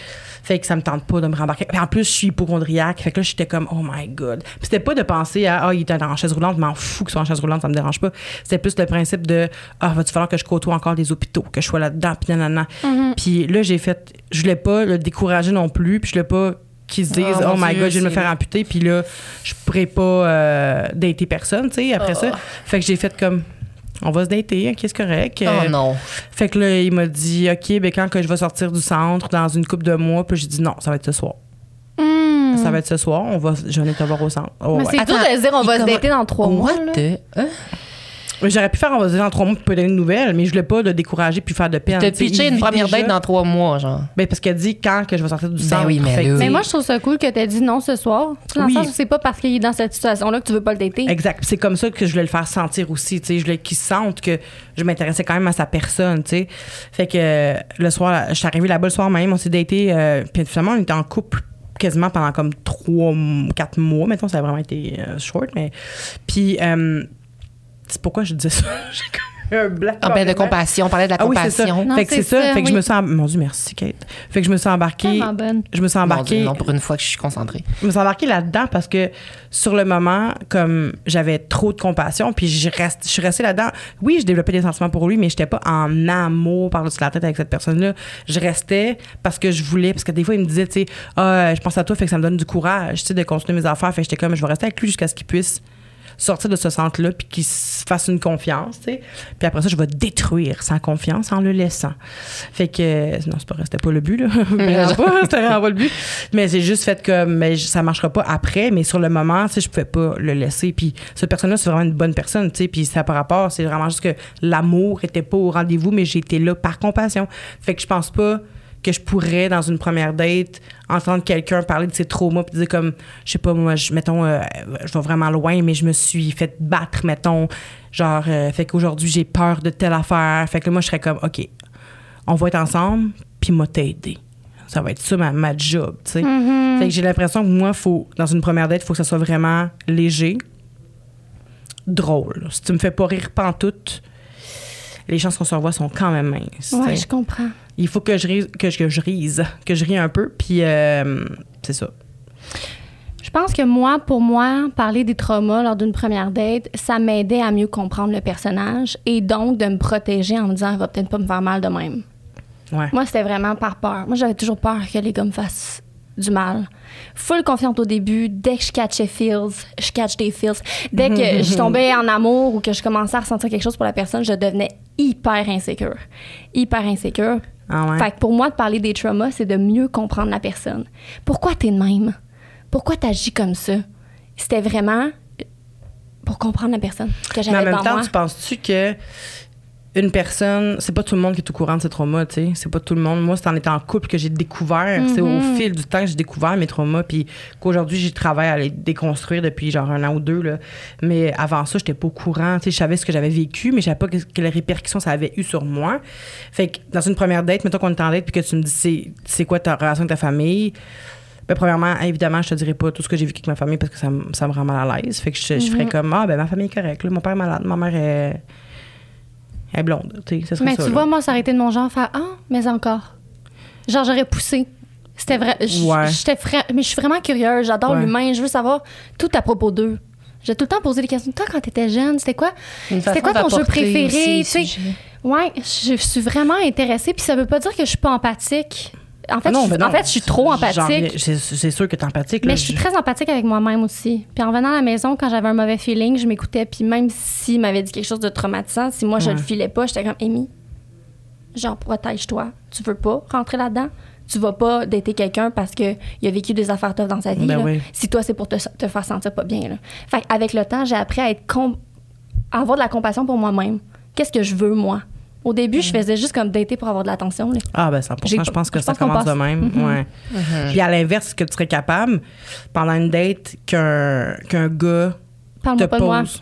Fait que ça me tente pas de me rembarquer. Puis en plus, je suis hypochondriaque, fait que là j'étais comme oh my god. Puis c'était pas de penser à ah il était en chaise roulante, je m'en fous qu'il soit en chaise roulante, ça me dérange pas. C'était plus le principe de ah va-tu falloir que je côtoie encore des hôpitaux, que je sois là-dedans puis nanana. Puis là j'ai fait je voulais pas le décourager non plus, puis je voulais pas qu'ils se disent Oh, oh, my Dieu, god, je vais me faire amputer puis là je pourrais pas euh, dater personne, tu sais, après ça. Fait que j'ai fait comme on va se dater, ok, c'est correct. Oh Euh, non. fait que là, il m'a dit, OK, ben quand que je vais sortir du centre dans une couple de mois, puis j'ai dit non, ça va être ce soir. Hmm. Ça va être ce soir, on va, je vais venir te voir au centre. Oh, Mais ouais. c'est dur de se dire on va se dater dans trois mois. What là. the... J'aurais pu faire, en trois mois, puis pas donner de nouvelles, mais je voulais pas le décourager puis faire de peine. T'as pitché une première déjà- date dans trois mois, genre. Ben, parce qu'elle dit quand que je vais sortir du Ben centre. oui, mais Mais moi, je trouve ça cool que tu dit non ce soir. Dans Oui. le sens où c'est pas parce qu'il est dans cette situation-là que tu veux pas le dater. Exact. C'est comme ça que je voulais le faire sentir aussi. Tu sais, je voulais qu'il sente que je m'intéressais quand même à sa personne. Tu sais. Fait que euh, le soir, je suis arrivée là-bas le soir même, on s'est daté. Euh, puis finalement, on était en couple quasiment pendant comme trois, quatre mois. Mettons, ça a vraiment été euh, short. Mais puis euh, c'est pourquoi je disais ça. J'ai comme un blanc. En ben de compassion, on parlait de la Ah oui, c'est ça. compassion. Non, fait que c'est ça. ça, Fait que je oui. me sens. Mon Dieu, merci Kate. Fait que je me suis embarquée. Tellement bonne. Je me suis Mon Dieu, embarquée. non, pour une fois que je suis concentrée. Je me suis embarquée là-dedans parce que sur le moment, comme j'avais trop de compassion, puis je, reste, je suis restée là-dedans. Oui, je développais des sentiments pour lui, mais j'étais pas en amour par-dessus la tête avec cette personne-là. Je restais parce que je voulais, parce que des fois, il me disait, tu sais, ah, je pense à toi, fait que ça me donne du courage, tu sais, de continuer mes affaires. Fait que j'étais comme, je vais rester avec lui jusqu'à ce qu'il puisse sortir de ce centre-là puis qu'il se fasse une confiance, tu sais. Puis après ça, je vais détruire sa confiance en le laissant. Fait que, non, c'est pas, c'était pas le but, là. Pas, c'était vraiment pas le but. Mais j'ai juste fait comme, mais ça marchera pas après, mais sur le moment, tu sais, je pouvais pas le laisser. Puis cette personne-là, c'est vraiment une bonne personne, tu sais. Puis ça par rapport, c'est vraiment juste que l'amour était pas au rendez-vous, mais j'étais là par compassion. Fait que je pense pas que je pourrais, dans une première date, entendre quelqu'un parler de ses traumas puis dire comme, je sais pas, moi, je, mettons, euh, je vais vraiment loin, mais je me suis fait battre, mettons, genre, euh, fait qu'aujourd'hui, j'ai peur de telle affaire. Fait que là, moi, je serais comme, OK, on va être ensemble, puis m'a t'aider. Ça va être ça, ma, ma job, tu sais. Mm-hmm. Fait que j'ai l'impression que moi, faut, dans une première date, il faut que ça soit vraiment léger, drôle. Si tu me fais pas rire pantoute, les chances qu'on se revoie sont quand même minces. Ouais, sais. je comprends. Il faut que je rise, que je, que je rise, que je rie un peu, puis euh, c'est ça. Je pense que moi, pour moi, parler des traumas lors d'une première date, ça m'aidait à mieux comprendre le personnage et donc de me protéger en me disant, il va peut-être pas me faire mal de même. Ouais. Moi, c'était vraiment par peur. Moi, j'avais toujours peur que les gars me fassent du mal. Full confiante au début. Dès que je catchais feels, je catch des feels. Dès que je tombais en amour ou que je commençais à ressentir quelque chose pour la personne, je devenais hyper insécure. Hyper insécure. Ah ouais. Fait que pour moi, de parler des traumas, c'est de mieux comprendre la personne. Pourquoi t'es de même? Pourquoi t'agis comme ça? C'était vraiment pour comprendre la personne que Mais en même temps, moi. tu penses-tu que une personne, c'est pas tout le monde qui est au courant de ses traumas, tu sais. C'est pas tout le monde. Moi, c'est en étant en couple que j'ai découvert. C'est au Mm-hmm. fil du temps que j'ai découvert mes traumas. Puis qu'aujourd'hui, j'y travaille à les déconstruire depuis genre un an ou deux. Là. Mais avant ça, j'étais pas au courant. Tu sais, je savais ce que j'avais vécu, mais je savais pas que- quelles répercussions ça avait eu sur moi. Fait que dans une première date, mettons qu'on est en date, puis que tu me dis c'est, c'est quoi ta relation avec ta famille? Ben, premièrement, évidemment, je te dirais pas tout ce que j'ai vécu avec ma famille parce que ça, me- ça me rend mal à l'aise. Fait que je, je ferais comme, ah, ben, ma famille est correcte. Mon père est malade, ma mère est, Elle est blonde, tu sais, ça serait Mais ça, tu là. vois, moi, été de mon genre faire Ah, mais encore. Genre, j'aurais poussé. C'était vrai. J'étais fra- Mais je suis vraiment curieuse. J'adore Ouais. l'humain. Je veux savoir tout à propos d'eux. J'ai tout le temps posé des questions. Toi, quand t'étais jeune, c'était quoi? C'était quoi ton jeu préféré? aussi Tu sais? Ouais, je suis vraiment intéressée. Puis ça veut pas dire que je suis pas empathique. En fait, Ah non, je, en fait, je suis trop empathique. C'est sûr que t'es empathique. là. Mais je suis très empathique avec moi-même aussi. Puis en venant à la maison, quand j'avais un mauvais feeling, je m'écoutais. Puis même s'il m'avait dit quelque chose de traumatisant, si moi je Ouais. le filais pas, j'étais comme Amy, genre protège-toi. Tu veux pas rentrer là-dedans? Tu vas pas dater quelqu'un parce qu'il a vécu des affaires tough dans sa vie. Ben oui. Si toi, c'est pour te, te faire sentir pas bien. Là. Fait avec le temps, j'ai appris à être com- avoir de la compassion pour moi-même. Qu'est-ce que je veux, moi? Au début, je faisais juste comme dater pour avoir de l'attention. là. Ah, ben 100 J'ai- Je pense que je ça pense commence de même. Mhm. ouais. Puis à l'inverse, est-ce que tu serais capable, pendant une date, qu'un qu'un gars te de moi. pose.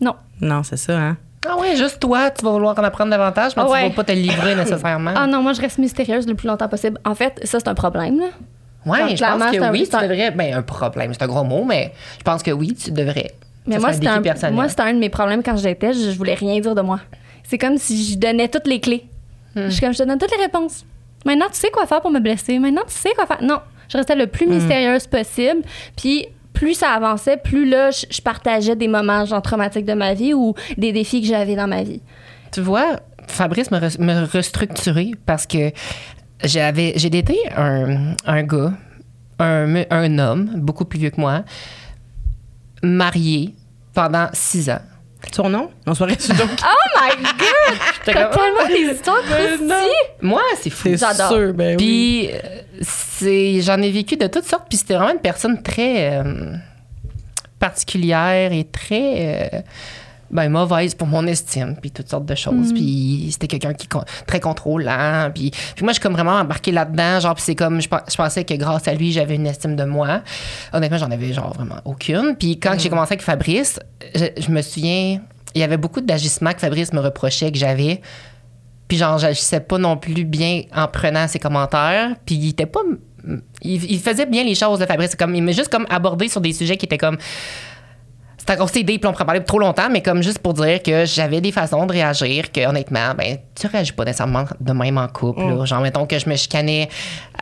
Non. Non, c'est ça, hein? Ah ouais, juste toi, tu vas vouloir en apprendre davantage, mais Ah ouais. tu vas pas te livrer nécessairement. Ah non, moi, je reste mystérieuse le plus longtemps possible. En fait, ça, c'est un problème. Là. Ouais, je pense que oui, c'est un- tu devrais. Ben, un problème, c'est un gros mot, mais je pense que oui, tu devrais. Mais Ça, moi, c'est c'était un, personnel. moi, c'était un de mes problèmes quand j'étais. Je, je voulais rien dire de moi. C'est comme si je donnais toutes les clés. Hmm. Je suis comme, je te donne toutes les réponses. Maintenant, tu sais quoi faire pour me blesser? Maintenant, tu sais quoi faire? Non, je restais le Hmm. plus mystérieuse possible. Puis, plus ça avançait, plus là, je, je partageais des moments genre traumatiques de ma vie ou des défis que j'avais dans ma vie. Tu vois, Fabrice me, re- me restructuré parce que j'avais j'ai daté un, un gars, un, un homme, beaucoup plus vieux que moi, marié pendant six ans. Son nom? Non, soirée, donc. Oh my God! T'as tellement des histoires. Moi, c'est fou. J'adore. sûr, ben oui. Puis euh, c'est j'en ai vécu de toutes sortes puis c'était vraiment une personne très euh, particulière et très euh, ben, mauvaise pour mon estime puis toutes sortes de choses. Puis c'était quelqu'un qui très contrôlant puis, puis moi je suis comme vraiment embarquée là-dedans genre puis c'est comme je, je pensais que grâce à lui j'avais une estime de moi. Honnêtement j'en avais genre vraiment aucune. Puis quand j'ai commencé avec Fabrice je, je me souviens il y avait beaucoup d'agissements que Fabrice me reprochait que j'avais. Puis genre, j'agissais pas non plus bien en prenant ses commentaires. Puis il était pas... Il, il faisait bien les choses, le Fabrice. C'est Comme, il m'a juste comme abordé sur des sujets qui étaient comme... C'était encore idée, puis on pourrait parler trop longtemps, mais comme juste pour dire que j'avais des façons de réagir, que honnêtement, ben, tu réagis pas nécessairement de même en couple. là. Genre, mettons que je me chicanais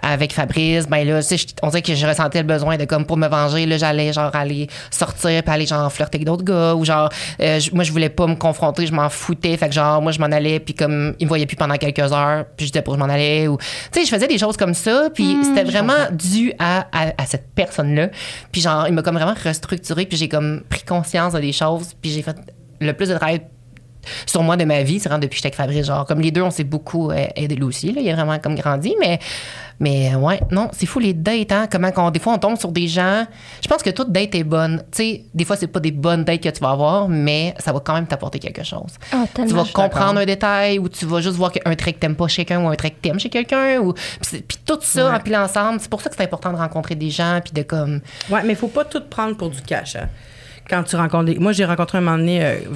avec Fabrice, ben là, je- on dirait que je ressentais le besoin de, comme, pour me venger, là, j'allais, genre, aller sortir, puis aller, genre, flirter avec d'autres gars, ou genre, euh, je- moi, je voulais pas me confronter, je m'en foutais, fait que, genre, moi, je m'en allais, puis comme, il me voyait plus pendant quelques heures, puis je disais pour je m'en allais, ou, tu sais, je faisais des choses comme ça, puis c'était vraiment dû à, à, à cette personne-là, puis genre, il m'a comme vraiment restructuré, puis j'ai comme pris conscience de des choses, puis j'ai fait le plus de travail sur moi de ma vie, c'est vraiment depuis que j'étais avec Fabrice. Genre, comme les deux, on s'est beaucoup euh, aidé lui aussi. Là, il a vraiment comme grandi, mais, mais euh, ouais, non, c'est fou les dates, hein, comment qu'on, des fois on tombe sur des gens. Je pense que toute date est bonne. Tu sais, des fois, c'est pas des bonnes dates que tu vas avoir, mais ça va quand même t'apporter quelque chose. Ah, Tu vas comprendre un détail ou tu vas juste voir qu'un trait que t'aimes pas chez quelqu'un ou un trait que t'aimes chez quelqu'un. Ou... Puis, puis tout ça, Ouais. en pile ensemble, c'est pour ça que c'est important de rencontrer des gens puis de comme... Ouais, mais il faut pas tout prendre pour du cash. hein. Quand tu rencontres des... Moi, j'ai rencontré un moment donné, euh, je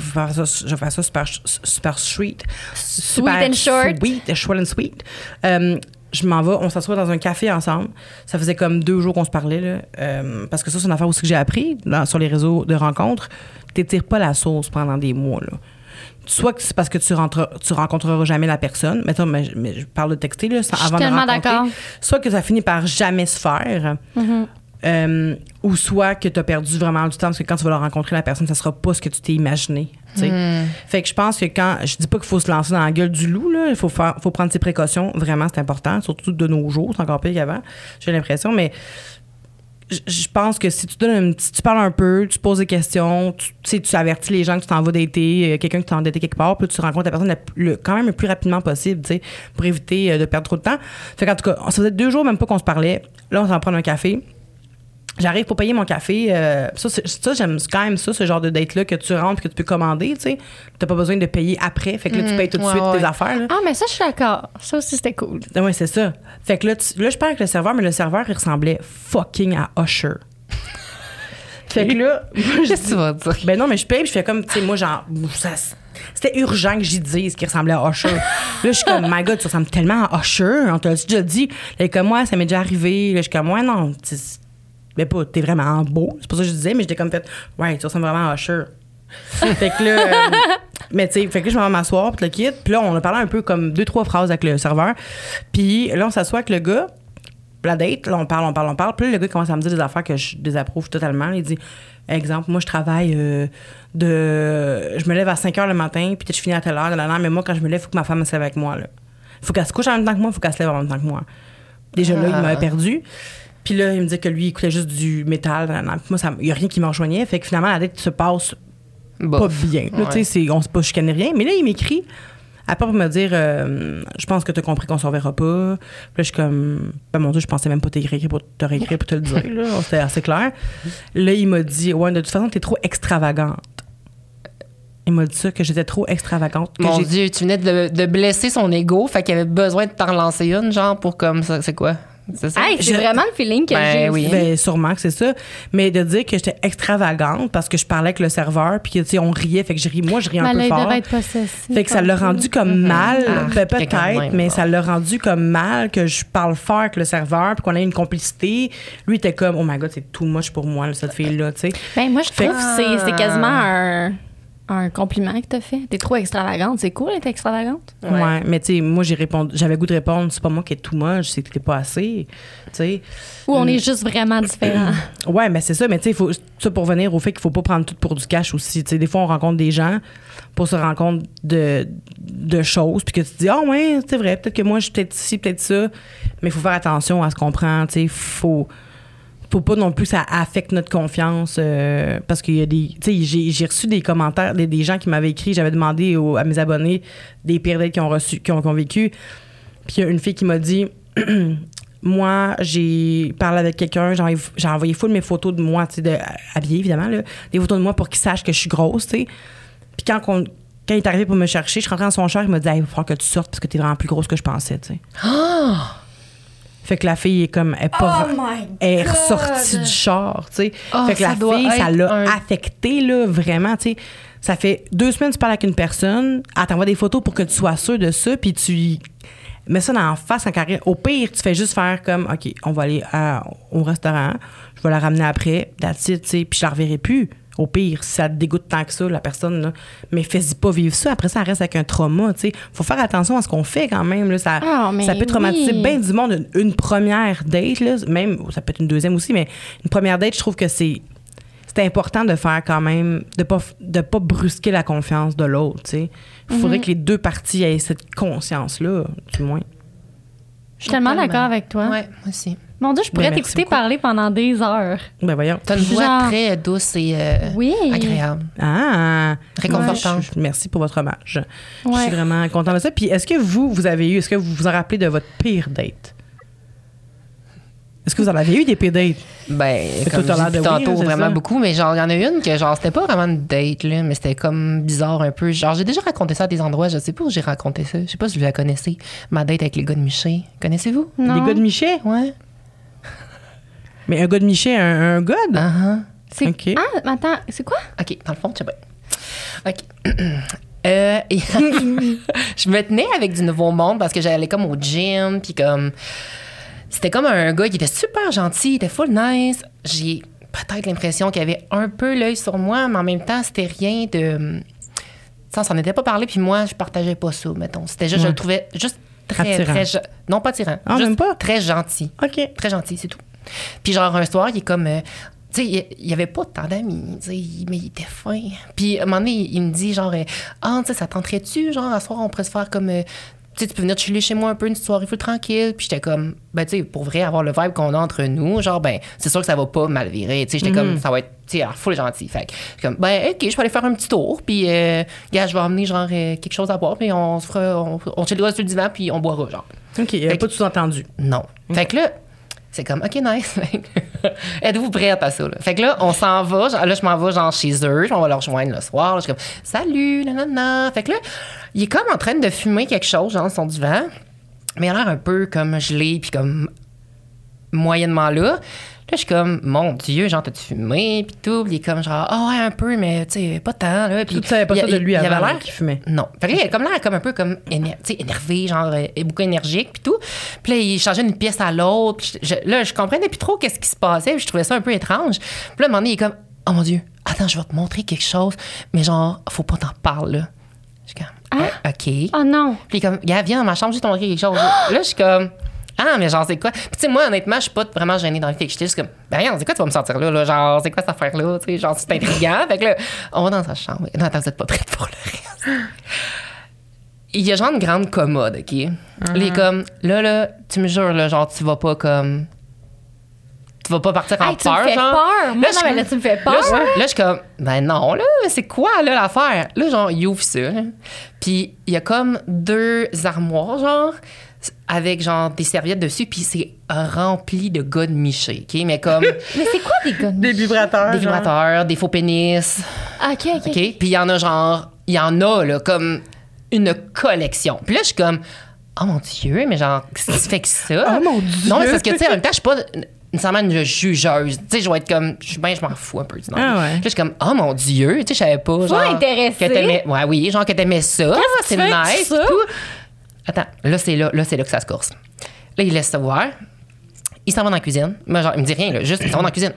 vais faire ça, super, super sweet. Super and short. Sweet, short and sweet. Euh, je m'en vais, on s'assoit dans un café ensemble. Ça faisait comme deux jours qu'on se parlait, là. Euh, parce que ça, c'est une affaire aussi que j'ai appris dans- sur les réseaux de rencontres. T'étires pas la sauce pendant des mois, là. Soit que c'est parce que tu, rentres, tu rencontreras jamais la personne. Mais, mais je parle de texter, là, sans- avant de rencontrer. Soit que ça finit par jamais se faire. Euh, ou soit que tu as perdu vraiment du temps parce que quand tu vas la rencontrer la personne, ça sera pas ce que tu t'es imaginé. tu sais. Fait que je pense que quand je dis pas qu'il faut se lancer dans la gueule du loup, là, il faut faire, faut prendre ses précautions. Vraiment, c'est important, surtout de nos jours, c'est encore pire qu'avant. J'ai l'impression, mais je- pense que si tu donnes petit- tu parles un peu, tu poses des questions, tu, tu sais, tu avertis les gens que tu t'en vas dater, euh, quelqu'un qui t'en daté quelque part, puis tu rencontres la personne la le- quand même le plus rapidement possible, tu sais, pour éviter euh, de perdre trop de temps. Fait qu'en tout cas, ça faisait deux jours même pas qu'on se parlait. Là, on s'en prend un café. J'arrive pour payer mon café. euh, ça, j'aime quand même ça, ce genre de date-là, que tu rentres que tu peux commander, tu sais. T'as pas besoin de payer après. Fait que là, tu payes tout de ouais, suite ouais. tes affaires, là. Ah, mais ça, je suis d'accord. Ça aussi, c'était cool. Ah ouais, c'est ça. Fait que là, tu- là, je parle avec le serveur, mais le serveur, il ressemblait fucking à Usher. fait que là, moi, je Qu'est-ce que tu vas dire? ben non, mais je paye, puis je fais comme, tu sais, moi, genre, ça, c'était urgent que j'y dise qu'il ressemblait à Usher. là, je suis comme, my God, tu ressembles tellement à Usher. On t'a déjà dit? Là, comme moi, ça m'est déjà arrivé. Là, je suis comme, ouais, non, mais pas, t'es vraiment beau. C'est pas ça que je disais, mais j'étais comme fait, ouais, tu ressembles vraiment à Usher. fait que là, euh, mais tu sais, fait que je m'en vais m'asseoir, puis le kit. Puis là, on a parlé un peu comme deux, trois phrases avec le serveur. Puis là, on s'assoit avec le gars. La date, là, on parle, on parle, on parle. Puis là, le gars commence à me dire des affaires que je désapprouve totalement. Il dit, exemple, moi, je travaille euh, de. Je me lève à 5 heures le matin, puis peut-être je finis à telle heure, là, là, mais moi, quand je me lève, il faut que ma femme se lève avec moi, là. faut qu'elle se couche en même temps que moi, il faut qu'elle se lève en même temps que moi. Déjà là, il Ah. m'avait perdu. Puis là, il me dit que lui, il écoutait juste du métal. Puis moi, il n'y a rien qui me rejoignait. Fait que finalement, la date se passe Bof. pas bien. Là, Ouais. tu on se pas chicaner rien. Mais là, il m'écrit, à part pour me dire, euh, je pense que tu as compris qu'on se reverra pas. Puis là, je suis comme, ben mon Dieu, je pensais même pas t'écrire pour te réécrire pour te le dire. C'était assez clair. Là, il m'a dit, ouais, de toute façon, t'es trop extravagante. Il m'a dit ça, que j'étais trop extravagante. Que Mon j'ai- Dieu, tu venais de, de blesser son ego, fait qu'il avait besoin de t'en relancer une, genre, pour comme ça. C'est quoi? C'est ça? Hey, c'est vraiment le feeling que Ben j'ai. oui. Ben, sûrement que c'est ça. Mais de dire que j'étais extravagante parce que je parlais avec le serveur, puis que, tu sais, on riait, fait que je ris. Moi, je ris un Mais peu fort. être possessif. Fait que ça l'a rendu comme Mhm. mal, Ah, ben, peut-être, mais ça l'a rendu comme mal que je parle fort avec le serveur, puis qu'on ait une complicité. Lui il était comme, oh my god, c'est too much pour moi, cette fille-là, tu sais. Ben, moi, je trouve que- que c'est- c'est quasiment un, un compliment que t'as fait. T'es trop extravagante. C'est cool d'être extravagante. Ouais. mais tu sais, moi, j'ai répondu, j'avais goût de répondre, c'est pas moi qui est too much, c'est que t'es pas assez, tu sais. Ou on est juste vraiment différents. Ouais, mais c'est ça, mais tu sais, faut- ça pour venir au fait qu'il faut pas prendre tout pour du cash aussi. Tu sais, des fois, on rencontre des gens pour se rendre compte de, de choses, puis que tu te dis, ah ouais, c'est vrai, peut-être que moi, je suis peut-être ci, peut-être ça, mais il faut faire attention à ce qu'on prend, tu sais, faut. Faut pas non plus que ça affecte notre confiance euh, parce qu'il y a des. Tu sais, j'ai, reçu des commentaires, des, des gens qui m'avaient écrit, j'avais demandé à mes abonnés des pires dates qu'ils ont reçu, qu'ils ont, qu'ils vécu. Puis il y a une fille qui m'a dit Moi, j'ai parlé avec quelqu'un, j'ai envoyé, full mes photos de moi, tu sais, habillée évidemment, là, des photos de moi pour qu'il sache que je suis grosse, tu sais. Puis quand, quand il est arrivé pour me chercher, je rentrée dans son char, il m'a dit il va que tu sortes parce que t'es vraiment plus grosse que je pensais, tu sais. Fait que la fille est comme. Elle est, pas, elle est ressortie du char, tu sais. Oh, fait que ça la doit fille, ça l'a un- affecté, là, vraiment, tu sais. Ça fait deux semaines que tu parles avec une personne, elle t'envoie des photos pour que tu sois sûr de ça, puis tu mets ça dans la face en carrière. Au pire, tu fais juste faire comme, OK, on va aller à- au restaurant, je vais la ramener après, that's it, tu sais, puis je la reverrai plus. Au pire, si ça te dégoûte tant que ça, la personne, là. Mais fais-y pas vivre ça. Après, ça reste avec un trauma, tu sais. Faut faire attention à ce qu'on fait quand même, là. Ça, Ah, mais ça peut traumatiser oui. bien du monde. Une, une première date, là, même, ça peut être une deuxième aussi, mais une première date, je trouve que c'est c'est important de faire quand même, de pas, de pas brusquer la confiance de l'autre, tu sais. Il faudrait que les deux parties aient cette conscience-là, du moins. Je suis tellement Tellement. d'accord avec toi. Ouais, moi aussi. Mon Dieu, je pourrais Ben, t'écouter parler pendant des heures. Ben voyons. T'as une voix Genre- très douce et euh, Oui. agréable. Ah! Réconfortante. Ouais, je- merci pour votre hommage. Je suis vraiment contente de ça. Puis est-ce que vous, vous avez eu, est-ce que vous vous en rappelez de votre pire date? Est-ce que vous en avez eu des pire dates? Ben, comme toi, t'as je dis de tantôt, oui, c'est vraiment ça. beaucoup, mais genre, il y en a une que, genre, c'était pas vraiment une date, là, mais c'était comme bizarre un peu. Genre, j'ai déjà raconté ça à des endroits, je sais pas où j'ai raconté ça. Je sais pas si vous la connaissez. Ma date avec les gars de Miché. Connaissez-vous? Non. Des gars de Miché? Ouais. Mais un gars de Miché, un, un gars? de- Ah, ah. C'est- OK. Ah, mais attends, c'est quoi? OK, dans le fond, tu sais pas. OK. Euh, et- je me tenais avec du nouveau monde parce que j'allais comme au gym, puis comme. C'était comme un gars qui était super gentil, il était full nice. J'ai peut-être l'impression qu'il avait un peu l'œil sur moi, mais en même temps, c'était rien de. Ça, on s'en était pas parlé, puis moi, je partageais pas ça, mettons. C'était juste, je le trouvais juste très, Attirant. très. Non, pas tirant. Ah, juste même pas? Très gentil. OK. Très gentil, c'est tout. Puis genre, un soir, il est comme... euh, tu sais, il- il y avait pas tant d'amis, mais il était fin. Puis à un moment donné, il, il me dit genre, euh, ah, tu sais, ça tenterait-tu, genre, à soir, on pourrait se faire comme... euh, tu sais, tu peux venir chiller chez moi un peu, une soirée full tranquille. Puis j'étais comme, ben, tu sais, pour vrai, avoir le vibe qu'on a entre nous, genre, ben, c'est sûr que ça va pas mal virer. Tu sais, j'étais comme, ça va être, tu sais, full gentil. Fait comme, ben, OK, je peux aller faire un petit tour. Puis, euh, gars, je vais emmener, genre, euh, quelque chose à boire. Puis on se fera, on, on chillera sur le divan, puis on boira, genre. OK, il n'y avait Fait pas de sous-entendu. Non. Fait que là, c'est comme, OK, nice. Êtes-vous prête à ça? Là? Fait que là, on s'en va. Là, je m'en vais genre chez eux. M'en vais leur rejoindre le soir. Je suis comme, salut, nanana. Fait que là, il est comme en train de fumer quelque chose, genre, son divan. Mais il a l'air un peu comme gelé, puis comme moyennement là. Là, je suis comme, mon Dieu, genre, t'as-tu fumé, puis tout. Puis il est comme, genre, ah ouais, un peu, mais tu sais, pas tant, là. Puis Tu savais pas il- ça de lui il, il avant avait l'air qu'il fumait. non. Fait que là, il a comme l'air comme un peu comme éner- tu sais, énervé, genre euh, beaucoup énergique puis tout. Puis là, il changeait d'une pièce à l'autre. Puis je- je- là, je comprenais plus trop qu'est-ce qui se passait. puis je trouvais ça un peu étrange. Puis là, à un moment donné, il est comme oh mon dieu, attends Attends, je vais te montrer quelque chose, mais genre, faut pas t'en parler, là. Je suis comme, Ah. Euh, OK. Oh non. Puis comme, gars, viens dans ma chambre, je vais te montrer quelque chose. là, je suis comme, ah, mais genre, c'est quoi? Puis tu sais, moi, honnêtement, je suis pas vraiment gênée dans le fait que j'étais juste comme, ben, regarde, c'est quoi tu vas me sortir là, là? Genre, c'est quoi cette affaire-là? Tu sais, genre, c'est intriguant. fait que là, on va dans sa chambre. Non, attends, vous êtes pas prête pour le reste. Il y a genre une grande commode, OK? Les comme, là, là, tu me jures, là, genre, tu vas pas comme. Tu vas pas partir en Hey, tu me peur, fais genre. peur. Moi, Là, non, je- mais là, tu me fais peur. Là, je, là, je suis comme, ben non, là, c'est quoi, là, l'affaire? Là, genre, il ouvre ça. Puis, il y a comme deux armoires, genre, avec, genre, des serviettes dessus, puis c'est rempli de gars de Miché, OK? Mais comme Mais c'est quoi des gars de Des vibrateurs. des genre. vibrateurs, des faux pénis, OK, OK. OK? Puis, il y en a, genre, il y en a, là, comme une collection. Puis là, je suis comme, oh mon Dieu, mais genre, qu'est-ce qui se fait que ça? Oh mon Dieu. Non, mais c'est parce que, tu sais, en même temps, je suis pas nécessairement une jugeuse. Tu sais, je vais être comme, je suis ben, je m'en fous un peu du nom. Ah ouais. Là, je suis comme, oh mon Dieu, tu sais, je savais pas. Genre, intéressée. Que t'aimais, ouais, oui, genre que t'aimais ça. C'est nice. ça? tout. Attends, là, c'est là, là, c'est là que ça se course. Là, il laisse ça voir. Il s'en va dans la cuisine. Moi, genre, il me dit rien, là, juste, il s'en va dans la cuisine.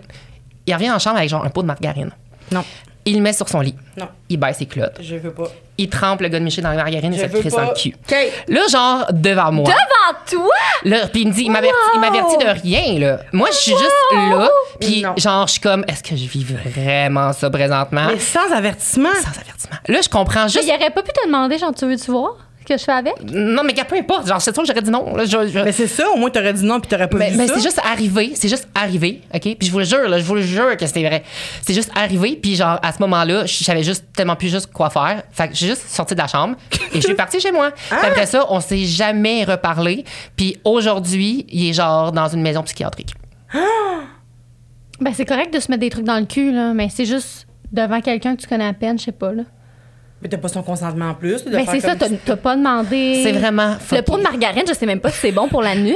Il revient en chambre avec, genre, un pot de margarine. Non, Il le met sur son lit. non, Il baisse ses clottes. je veux pas. Il trempe le gars de Miché dans la margarine et ça crisse dans le cul. OK. Là, genre, devant moi. Devant toi? Là, puis il me dit, il m'avertit, il m'avertit de rien, là. Moi, je suis juste là, puis genre, je suis comme, est-ce que je vis vraiment ça présentement? Mais sans avertissement. Sans avertissement. Là, je comprends Mais juste. il aurait pas pu te demander, genre, tu veux-tu voir? Que je fais avec? Non, mais peu importe. Genre, c'est sûr que j'aurais dit non. Là, je- je- Mais c'est ça, au moins t'aurais dit non puis t'aurais pas mais, vu mais ça. c'est juste arrivé, c'est juste arrivé, OK? Puis je vous le jure, là, je vous le jure que c'était vrai. C'est juste arrivé, puis genre, à ce moment-là, je savais juste tellement plus juste quoi faire. Fait que j'ai juste sorti de la chambre et je suis partie chez moi. Après ça, on s'est jamais reparlé. Puis aujourd'hui, il est genre dans une maison psychiatrique. Ben, c'est correct de se mettre des trucs dans le cul, là, mais c'est juste devant quelqu'un que tu connais à peine, je sais pas, là. Mais t'as pas son consentement en plus. de faire c'est ça, comme t'as t'as pas demandé. C'est vraiment Le pot de margarine, je sais même pas si c'est bon pour l'anus.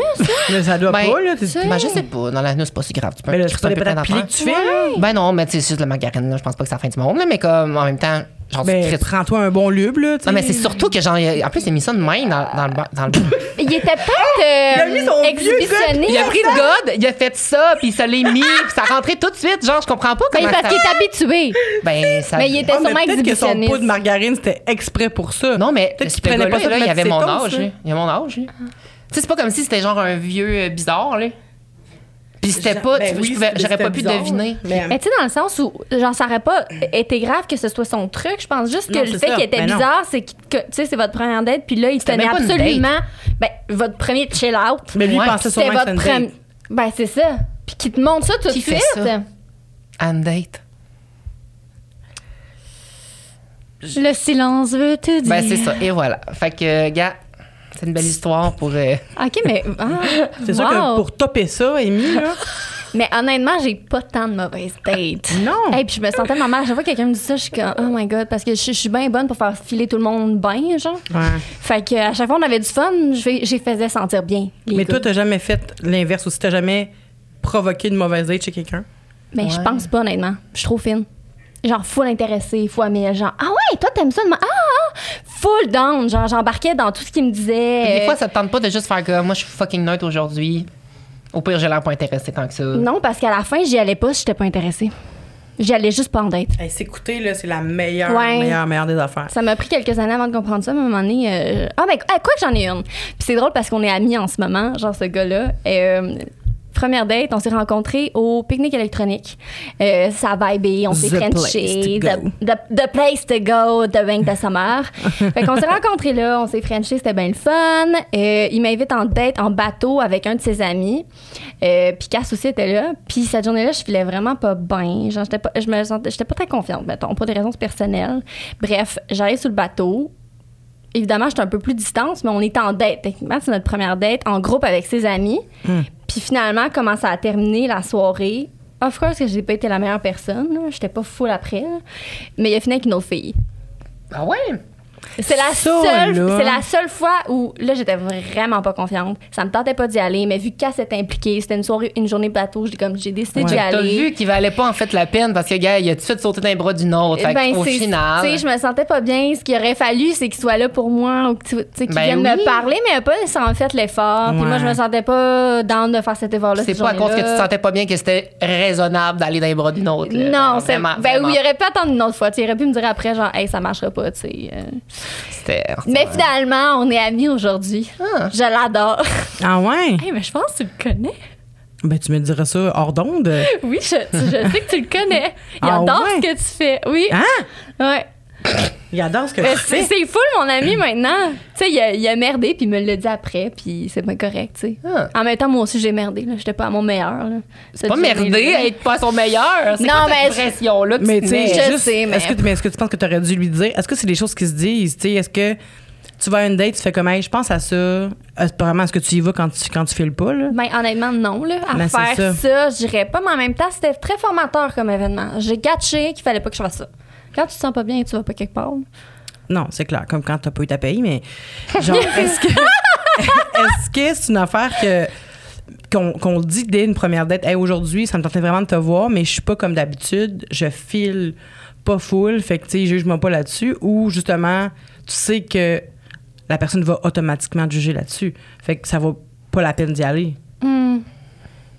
Mais ça doit Ben, pas, là. Ben, je sais pas. Dans la nuit, c'est pas si grave. Tu peux Mais là, c'est pas patates que d'affaires. tu fais, là. Ben non, mais tu sais, c'est juste la margarine. Là, je pense pas que c'est la fin du monde. Là, mais comme, en même temps, genre, Ben, prends-toi un bon lube, là. Non, mais c'est surtout que, genre, en plus, il a mis ça de main dans, dans le. Dans le Il était peut-être a mis euh, exhibitionniste. il a pris le god, il a fait ça, puis ça l'a mis, puis ça rentrait tout de suite. Genre, je comprends pas Ben, comment parce ça. qu'il est habitué. Ben, ça. Mais il était Ah, mais sûrement peut-être que son exhibitionniste. pot de margarine, c'était exprès pour ça. Non, mais Peut-être ce qu'il prenait pas gars-là, ça là, pour il avait mon âge. Il a mon âge. Tu sais, c'est pas comme si c'était genre un vieux euh, bizarre, là. Puis c'était pas. Ben oui, J'aurais pas pu bizarre. deviner. Mais, Mais tu sais, dans le sens où, genre, ça aurait pas été grave que ce soit son truc. Je pense juste que Non, le fait qu'il était Ben bizarre, c'est que, tu sais, c'est votre première date, puis là, il tenait absolument. Ben, votre premier chill out. mais lui, il Ouais, pensait C'était sûrement que votre premier. date. Ben, c'est ça. Puis qu'il te montre ça tout de suite. ça? And date. Le silence veut te dire. Ben, c'est ça. Et voilà. Fait que, gars, c'est une belle histoire pour. euh, OK, mais. ah, C'est sûr que pour topper ça, Amy, là. Mais honnêtement, j'ai pas tant de mauvaises dates. Non. Et puis je me sentais tellement mal. À chaque fois que quelqu'un me dit ça, je suis comme, oh my god, parce que je, je suis bien bonne pour faire filer tout le monde bien, genre. Ouais. Fait que à chaque fois on avait du fun, je j'ai faisais sentir bien. les Mais gars. toi, t'as jamais fait l'inverse aussi. T'as jamais provoqué une mauvaise date chez quelqu'un? Ben, je pense pas, honnêtement. Je suis trop fine. Genre, full intéressée, full amie. Genre, ah ouais, toi, t'aimes ça? de ma- Ah, ah! Full down. Genre, j'embarquais dans tout ce qu'il me disait. Des fois, ça te tente pas de juste faire comme moi, je suis fucking neutre aujourd'hui. Au pire, j'ai l'air pas intéressé tant que ça. Non, parce qu'à la fin, j'y allais pas si j'étais pas intéressée. J'y allais juste pas en date. Hey, S'écouter, là, c'est la meilleure, Ouais. meilleure, meilleure des affaires. Ça m'a pris quelques années avant de comprendre ça, mais à un moment donné. euh, Ah, mais quoi que j'en ai une. Puis c'est drôle parce qu'on est amis en ce moment, genre ce gars-là. Euh, Première date, on s'est rencontrés au pique-nique électronique. Euh, ça vibé, on s'est The frenché. place to The, the- the place to go, the ring de summer. fait qu'on s'est rencontrés là, on s'est frenché, c'était bien le fun. Euh, il m'invite en date en bateau avec un de ses amis. Euh, puis Cass aussi était là. Puis cette journée-là, je filais vraiment pas bien. Genre, j'étais pas, je me sentais, j'étais pas très confiante, mettons, pour des raisons personnelles. Bref, j'arrive sur le bateau. Évidemment, j'étais un peu plus distante, mais on était en date. Techniquement, c'est notre première date en groupe avec ses amis. Puis finalement, comment ça a terminé la soirée? Of course que j'ai pas été la meilleure personne. J'étais pas full après. Mais il a fini avec une autre. Ah ouais? C'est la, Ça, seule, là. c'est la seule fois où, là, j'étais vraiment pas confiante. Ça me tentait pas d'y aller, mais vu qu'elle s'était impliquée, c'était une soirée, une journée bateau, j'ai comme, j'ai décidé Ouais. d'y T'as aller. vu qu'il valait pas en fait la peine parce que, gars, il a tout de suite sauté dans les bras d'une autre. Fait Ben, au c'est- final. Tu sais, je me sentais pas bien. Ce qu'il aurait fallu, c'est qu'il soit là pour moi ou que tu sais, qu'il Ben vienne oui. me parler, mais il a pas nécessairement fait l'effort. Puis moi, je me sentais pas down de faire cet effort-là. c'est cette pas à cause que tu te sentais pas bien que c'était raisonnable d'aller dans les bras d'une autre. là. Non, c'est. vraiment, Ben vraiment. oui, il aurait pu attendre une autre fois. Tu aurait pu me dire après, genre, hey, ça marchera pas, tu sais. euh. Mais finalement, on est amis aujourd'hui. Ah. Je l'adore. Ah ouais? hey, mais je pense que tu le connais. Ben, tu me dirais ça hors d'onde. Oui, je, sais que tu le connais. Il Ah adore ouais? ce que tu fais. Oui. Hein? Ouais. Il adore ce que Mais tu C'est fais. c'est full, mon ami, maintenant. Tu sais, il a, il a merdé, puis il me l'a dit après, puis c'est pas correct, tu sais. Ah. En même temps, moi aussi, j'ai merdé, là. J'étais pas à mon meilleur, là. C'est pas merder, être pas à son meilleur. C'est Non, mais cette pression-là que Mais tu sais? Je juste, sais, mais- Est-ce que, mais est-ce que tu penses que tu aurais dû lui dire? Est-ce que c'est des choses qui se disent? Tu sais, est-ce que tu vas à une date, tu fais comme, hey, je pense à ça. Est-ce- Vraiment, est-ce que tu y vas quand tu, quand tu files pas, là? Ben, honnêtement, non, là. À Ben, faire ça. ça, je dirais pas, mais en même temps, c'était très formateur comme événement. J'ai gâché qu'il fallait pas que je fasse ça. Quand tu te sens pas bien, tu vas pas quelque part. Non, c'est clair, comme quand t'as pas eu ta paye, mais genre, est-ce que est-ce que c'est une affaire que qu'on qu'on dit dès une première date, hey, aujourd'hui, ça me tentait vraiment de te voir, mais je suis pas comme d'habitude, je file pas full, fait que tu sais, juge-moi pas là-dessus, ou justement, tu sais que la personne va automatiquement te juger là-dessus, fait que ça vaut pas la peine d'y aller. Hmm,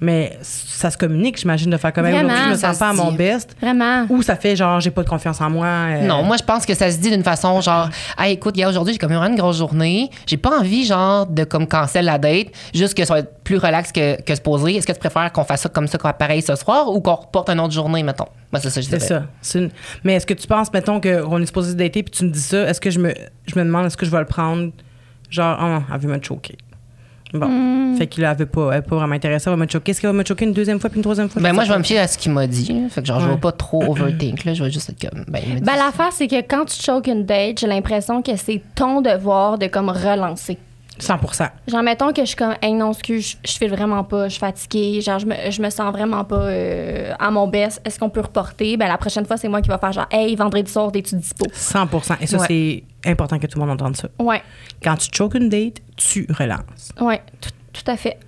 Mais ça se communique, j'imagine, de faire comme hey, Vraiment, aujourd'hui, je me sens pas à mon best, vraiment. ou ça fait genre, j'ai pas de confiance en moi. euh, Non, moi, je pense que ça se dit d'une façon genre, hey, écoute, gars, aujourd'hui, j'ai comme vraiment une grosse journée. J'ai pas envie, genre, de comme cancel la date, juste que ça va être plus relax que, que se poser. Est-ce que tu préfères qu'on fasse ça comme ça, qu'on pareil ce soir, ou qu'on reporte une autre journée, mettons? Moi, c'est ça, je C'est dirais. ça. C'est une- Mais est-ce que tu penses, mettons, qu'on est supposé dater puis tu me dis ça, est-ce que je me, je me demande, est-ce que je vais le prendre, genre, oh, elle veut me choquer. Bon. Hmm. Fait qu'il avait pas, elle est pas vraiment intéressée, elle va me choquer. Est-ce qu'elle va me choquer une deuxième fois puis une troisième fois? Ben, moi, je vais pas. me fier à ce qu'il m'a dit. là. Fait que, genre, je vais pas trop overthink, là. Je vais juste être comme, ben, il m'a dit Ben, l'affaire, c'est que quand tu choques une date, j'ai l'impression que c'est ton devoir de comme relancer. 100 Genre, mettons que je suis comme, hey, non, excuse, je, je file vraiment pas, je suis fatiguée, genre, je me, je me sens vraiment pas euh, à mon best. Est-ce qu'on peut reporter? Ben, la prochaine fois, c'est moi qui va faire genre, hey, vendredi soir, es-tu dispo? 100 Et ça, Ouais. c'est important que tout le monde entende ça. Ouais, Quand tu choques une date, tu relances. ouais, tout, tout à fait.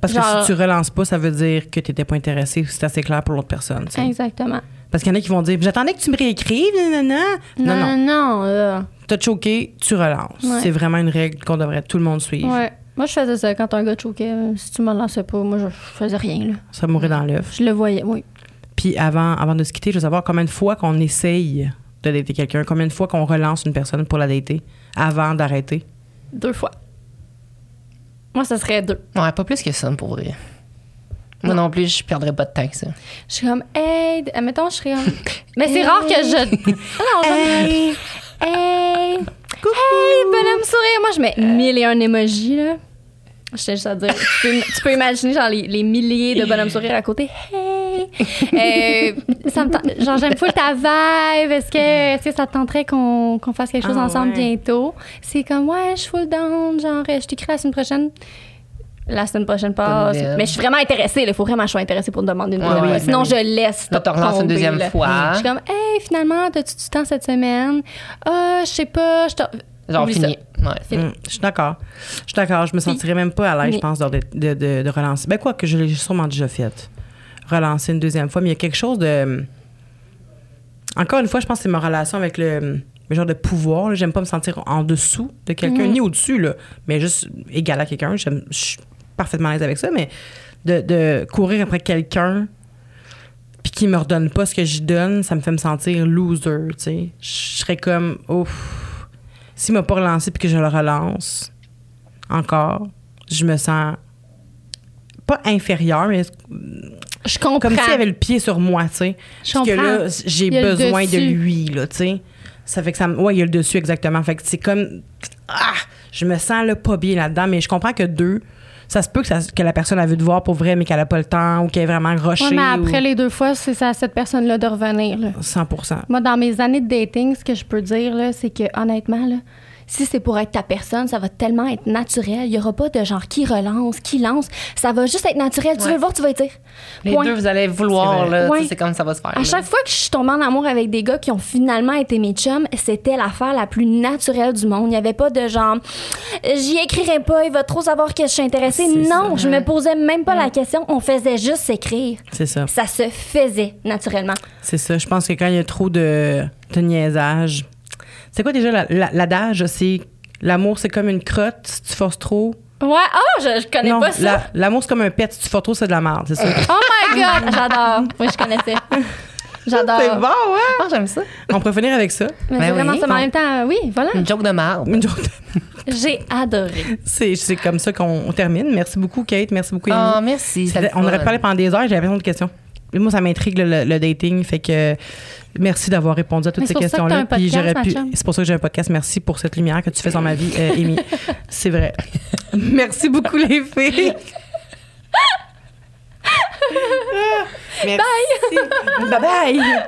Parce que si tu relances pas, ça veut dire que tu n'étais pas intéressé. C'est assez clair pour l'autre personne. Exactement. Parce qu'il y en a qui vont dire J'attendais que tu me réécrives. nanana. Non, non. Non, non, euh, T'as choqué, tu relances. Ouais. C'est vraiment une règle qu'on devrait tout le monde suivre. ouais. Moi, je faisais ça quand un gars choquait. Si tu me lançais pas, moi, je faisais rien, là. Ça mourait dans l'œuf. Je le voyais, oui. Puis avant, avant de se quitter, je veux savoir combien de fois qu'on essaye de dater quelqu'un, combien de fois qu'on relance une personne pour la dater avant d'arrêter? Deux fois. Moi, ce serait deux. Ouais, pas plus que ça, pour vrai. Moi non plus, je perdrais pas de temps que ça. Je suis comme, hey, admettons, je serais comme. Mais c'est rare que je. Je- Hey! Hey! Hey, bonhomme sourire! Moi, je mets mille et un emojis, là. Je tiens juste à dire. Tu peux, tu peux imaginer, genre, les, les milliers de bonhommes sourires à côté. Hey! Euh, ça me tente- genre, j'aime full ta vibe. Est-ce que, est-ce que ça te tenterait qu'on, qu'on fasse quelque chose Ah, ensemble ouais. bientôt? C'est comme, ouais, je suis full down. Genre, je t'écris la semaine prochaine. La semaine prochaine passe. Mais je suis vraiment intéressée. Il faut vraiment que je sois intéressée pour te demander une Ouais, nouvelle. ouais, Sinon, je laisse. Là, t'en relances une deuxième là. fois. Je suis comme, hey, finalement, t'as-tu du temps cette semaine? Ah, je sais pas. Je Genre, fini. Ouais. Hum, je suis d'accord. Je suis d'accord. Je me sentirais même pas à l'aise, je pense, de, de, de- de relancer. Ben, quoi que je l'ai sûrement déjà fait. Relancer une deuxième fois. Mais il y a quelque chose de. Encore une fois, je pense que c'est ma relation avec le, le genre de pouvoir. là. J'aime pas me sentir en dessous de quelqu'un, Mhm. ni au-dessus, là, mais juste égal à quelqu'un. J'aime- Je suis parfaitement à l'aise avec ça, mais de, de courir après quelqu'un puis qui me redonne pas ce que j'y donne, ça me fait me sentir loser, tu sais. Je serais comme, ouf. S'il m'a pas relancé puis que je le relance encore, je me sens pas inférieure, mais Je comprends. comme s'il avait le pied sur moi, tu sais. Je Parce que là, j'ai besoin de lui, là, tu sais. Ça fait que ça me. Ouais, il y a le dessus, exactement. Fait que c'est comme. Ah! Je me sens là, pas bien là-dedans, mais je comprends que deux, ça se peut que, ça- que la personne a vu de voir pour vrai, mais qu'elle a pas le temps ou qu'elle est vraiment rushée. Ouais, mais après ou- les deux fois, c'est à cette personne-là de revenir. Là. 100 Moi, dans mes années de dating, ce que je peux dire, c'est que honnêtement, là, si c'est pour être ta personne, ça va tellement être naturel. Il y aura pas de genre qui relance, qui lance. Ça va juste être naturel. Tu veux le voir, tu vas y dire. Les Point. deux, vous allez vouloir. Ouais. C'est comme ça va se faire. À là. chaque fois que je suis tombée en amour avec des gars qui ont finalement été mes chums, c'était l'affaire la plus naturelle du monde. Il n'y avait pas de genre, j'y écrirai pas, il va trop savoir que je suis intéressée. Non, ça. je me posais même pas la question. On faisait juste s'écrire. C'est ça. Ça se faisait naturellement. C'est ça. Je pense que quand il y a trop de, de niaisage. C'est quoi déjà la- la- l'adage? c'est l'amour, c'est comme une crotte. Si tu forces trop. Ouais, oh, je, je connais non, pas ça. la- l'amour, c'est comme un pet. Si tu forces trop, c'est de la merde. C'est ça. Oh my god, j'adore. Oui, je connaissais. J'adore. c'est bon, ouais. Ah, j'aime ça. On pourrait finir avec ça. Mais Ben c'est vraiment oui. ça. Mais en même temps, oui, voilà. Une joke de marde. Une joke de- J'ai adoré. C'est c'est comme ça qu'on on termine. Merci beaucoup, Kate. Merci beaucoup, Amy. Ah, merci. On aurait parlé pendant des heures. J'avais plein d'autres questions. Moi, ça m'intrigue le, dating. Fait que merci d'avoir répondu à toutes ces questions-là. podcast, j'aurais pu. C'est pour ça que j'ai un podcast. Merci pour cette lumière que tu fais sur ma vie, euh, Amy. c'est vrai. merci beaucoup, les filles. Merci. Bye. Bye bye.